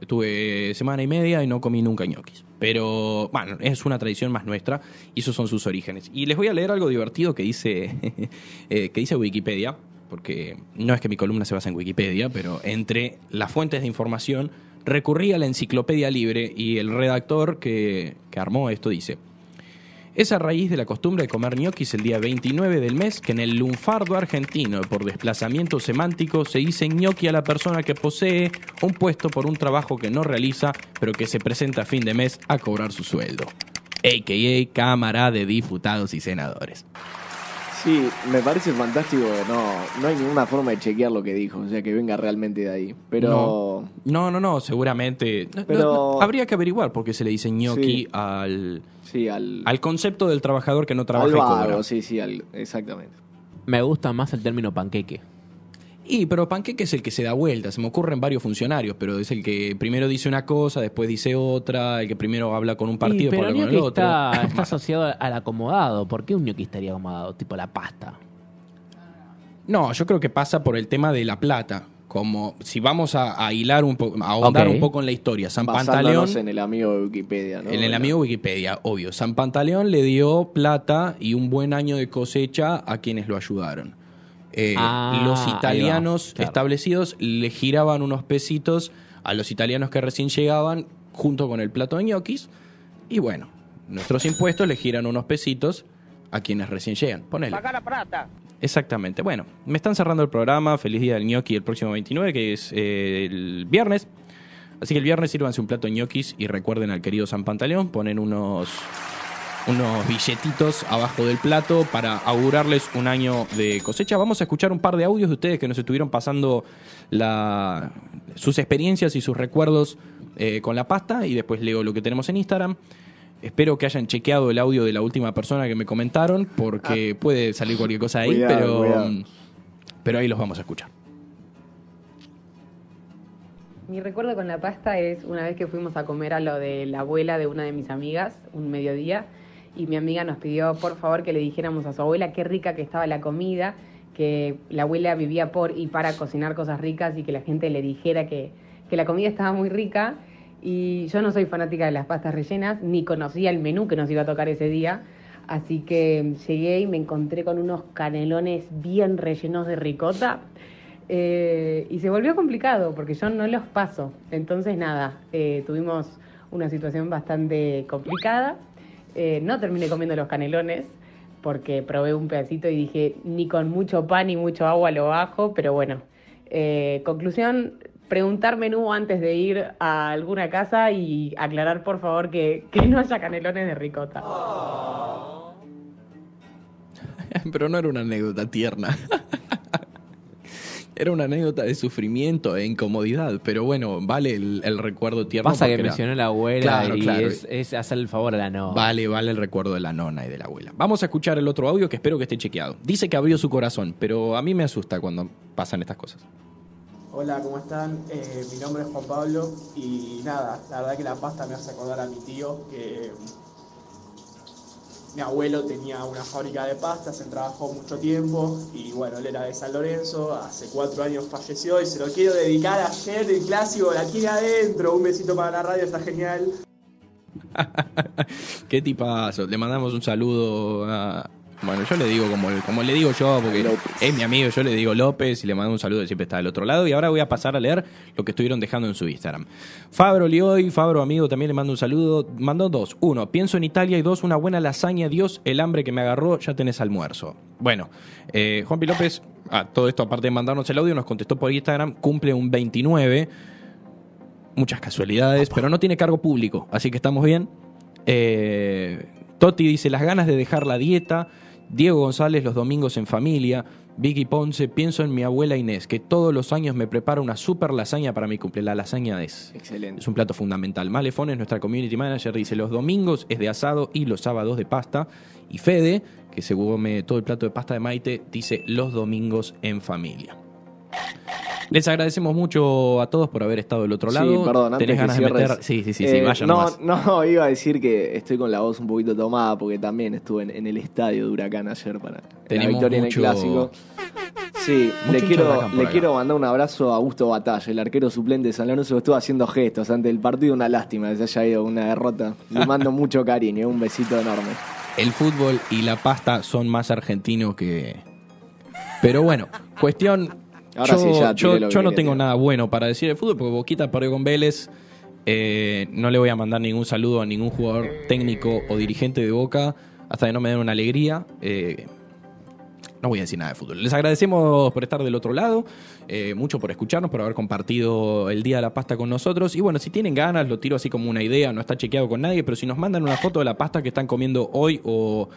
S1: Estuve semana y media y no comí nunca ñoquis. Pero, bueno, es una tradición más nuestra y esos son sus orígenes. Y les voy a leer algo divertido que dice, eh, que dice Wikipedia, porque no es que mi columna se basa en Wikipedia, pero entre las fuentes de información recurrí a la enciclopedia libre y el redactor que, que armó esto dice... Es a raíz de la costumbre de comer ñoquis el día 29 del mes que en el lunfardo argentino, por desplazamiento semántico, se dice ñoqui a la persona que posee un puesto por un trabajo que no realiza, pero que se presenta a fin de mes a cobrar su sueldo. A.K.A. Cámara de Diputados y Senadores.
S2: Sí, me parece fantástico. No, no hay ninguna forma de chequear lo que dijo, o sea, que venga realmente de ahí. Pero
S1: No, no, no, seguramente. no,
S2: Pero-
S1: no, no, habría que averiguar por qué se le dice ñoqui
S2: Sí.
S1: al,
S2: sí, al,
S1: al concepto del trabajador que no trabaja
S2: al
S1: y cobra.
S2: vago, sí, sí, al- exactamente.
S3: Me gusta más el término panqueque.
S1: Y, pero panqueque es el que se da vuelta. Se me ocurren varios funcionarios, pero es el que primero dice una cosa, después dice otra, el que primero habla con un partido,
S3: Y, pero
S1: después habla con el otro.
S3: está, está asociado al acomodado. ¿Por qué un ñoqui estaría acomodado? Tipo la pasta.
S1: No, yo creo que pasa por el tema de la plata. Como si vamos a, a hilar un poco, a ahondar un poco en la historia. San
S2: Basándonos
S1: Pantaleón,
S2: en el amigo de Wikipedia, ¿no?
S1: en el amigo Wikipedia, obvio. San Pantaleón le dio plata y un buen año de cosecha a quienes lo ayudaron. Eh,
S3: Ah,
S1: los italianos
S3: claro.
S1: establecidos le giraban unos pesitos a los italianos que recién llegaban junto con el plato de ñoquis. Y bueno, nuestros impuestos le giran unos pesitos a quienes recién llegan. Ponele.
S7: Paga la plata.
S1: Exactamente. Bueno, me están cerrando el programa. Feliz día del ñoqui el próximo 29, que es eh, el viernes. Así que el viernes sírvanse un plato de ñoquis y recuerden al querido San Pantaleón. Ponen unos, unos billetitos abajo del plato para augurarles un año de cosecha. Vamos a escuchar un par de audios de ustedes que nos estuvieron pasando la, sus experiencias y sus recuerdos eh, con la pasta. Y después leo lo que tenemos en Instagram. espero que hayan chequeado el audio de la última persona que me comentaron, porque puede salir cualquier cosa ahí,
S2: Cuidado,
S1: pero,
S2: cuidado.
S1: pero ahí los vamos a escuchar.
S7: Mi recuerdo con la pasta es una vez que fuimos a comer a lo de la abuela de una de mis amigas, un mediodía, y mi amiga nos pidió por favor que le dijéramos a su abuela qué rica que estaba la comida, que la abuela vivía por y para cocinar cosas ricas y que la gente le dijera que, que la comida estaba muy rica. Y yo no soy fanática de las pastas rellenas, ni conocía el menú que nos iba a tocar ese día. Así que llegué y me encontré con unos canelones bien rellenos de ricota. Eh, y se volvió complicado porque yo no los paso. Entonces, nada, eh, tuvimos una situación bastante complicada. Eh, no terminé comiendo los canelones porque probé un pedacito y dije, ni con mucho pan ni mucho agua lo bajo, pero bueno. Eh, conclusión, preguntar menú antes de ir a alguna casa y aclarar por favor que, que no haya canelones de ricota.
S1: Pero no era una anécdota tierna. Era una anécdota de sufrimiento e incomodidad, pero bueno, vale el, el recuerdo tierno.
S3: Pasa que
S1: era-
S3: mencionó la abuela
S1: Claro,
S3: y
S1: claro.
S3: Es, es hacer el favor a la no.
S1: Vale, vale el recuerdo de la nona y de la abuela. Vamos a escuchar el otro audio que espero que esté chequeado. Dice que abrió su corazón, pero a mí me asusta cuando pasan estas cosas.
S8: Hola, ¿cómo están? Eh, mi nombre es Juan Pablo y nada, la verdad que la pasta me hace acordar a mi tío que mi abuelo tenía una fábrica de pastas, él trabajó mucho tiempo y bueno, él era de San Lorenzo, hace cuatro años falleció y se lo quiero dedicar ayer el clásico, la quiere adentro, un besito para la radio, está genial.
S1: Qué tipazo. Le mandamos un saludo a. Bueno, yo le digo como, como le digo yo, porque
S2: López.
S1: es mi amigo, yo le digo López y le mando un saludo, siempre está del otro lado. Y ahora voy a pasar a leer lo que estuvieron dejando en su Instagram. Fabro Lioy, Fabro amigo, también le mando un saludo. Mandó dos. Uno, pienso en Italia y dos, una buena lasaña. Dios, el hambre que me agarró, ya tenés almuerzo. Bueno, eh, Juanpi López, ah, todo esto aparte de mandarnos el audio, nos contestó por Instagram, cumple un 29 muchas casualidades, pero no tiene cargo público, así que estamos bien. Eh, Toti dice las ganas de dejar la dieta. Diego González los domingos en familia. Vicky Ponce, pienso en mi abuela Inés, que todos los años me prepara una super lasaña para mi cumple. La lasaña es,
S2: Excelente.
S1: es un plato fundamental. Malefón es nuestra community manager, dice los domingos es de asado y los sábados de pasta. Y Fede, que se come todo el plato de pasta de Maite, dice los domingos en familia. Les agradecemos mucho a todos por haber estado del otro lado.
S2: Sí, perdón, antes
S1: ¿Tenés
S2: que
S1: ganas de meter? Sí, sí, sí, sí,
S2: eh,
S1: vaya
S2: no, no, iba a decir que estoy con la voz un poquito tomada porque también estuve en, en el estadio de Huracán ayer para la victoria
S1: mucho-
S2: en el clásico. Sí,
S1: Mucho
S2: le quiero, le quiero mandar un abrazo a Augusto Batalla, el arquero suplente de San Lorenzo, que estuvo haciendo gestos antes del partido. Una lástima que se haya ido una derrota. Le mando mucho cariño, un besito enorme.
S1: El fútbol y la pasta son más argentinos que. Pero bueno, cuestión.
S2: Ahora
S1: yo
S2: sí, ya
S1: yo-
S2: tiré lo que
S1: yo no tengo nada bueno para decir de fútbol porque Boquita perdió con Vélez. Eh, no le voy a mandar ningún saludo a ningún jugador técnico o dirigente de Boca hasta que no me den una alegría. Eh, no voy a decir nada de fútbol. Les agradecemos por estar del otro lado, eh, mucho por escucharnos, por haber compartido el Día de la Pasta con nosotros. Y bueno, si tienen ganas, lo tiro así como una idea, no está chequeado con nadie, pero si nos mandan una foto de la pasta que están comiendo hoy o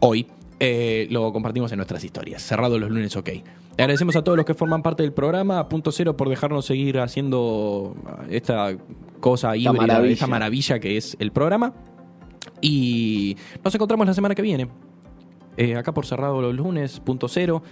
S1: hoy, eh, lo compartimos en nuestras historias. Cerrado los lunes, ok. Le agradecemos a todos los que forman parte del programa, a Punto Cero por dejarnos seguir haciendo esta cosa híbrida,
S2: maravilla.
S1: esta maravilla que es el programa. Y nos encontramos la semana que viene. Eh, acá por cerrado los lunes, punto cero.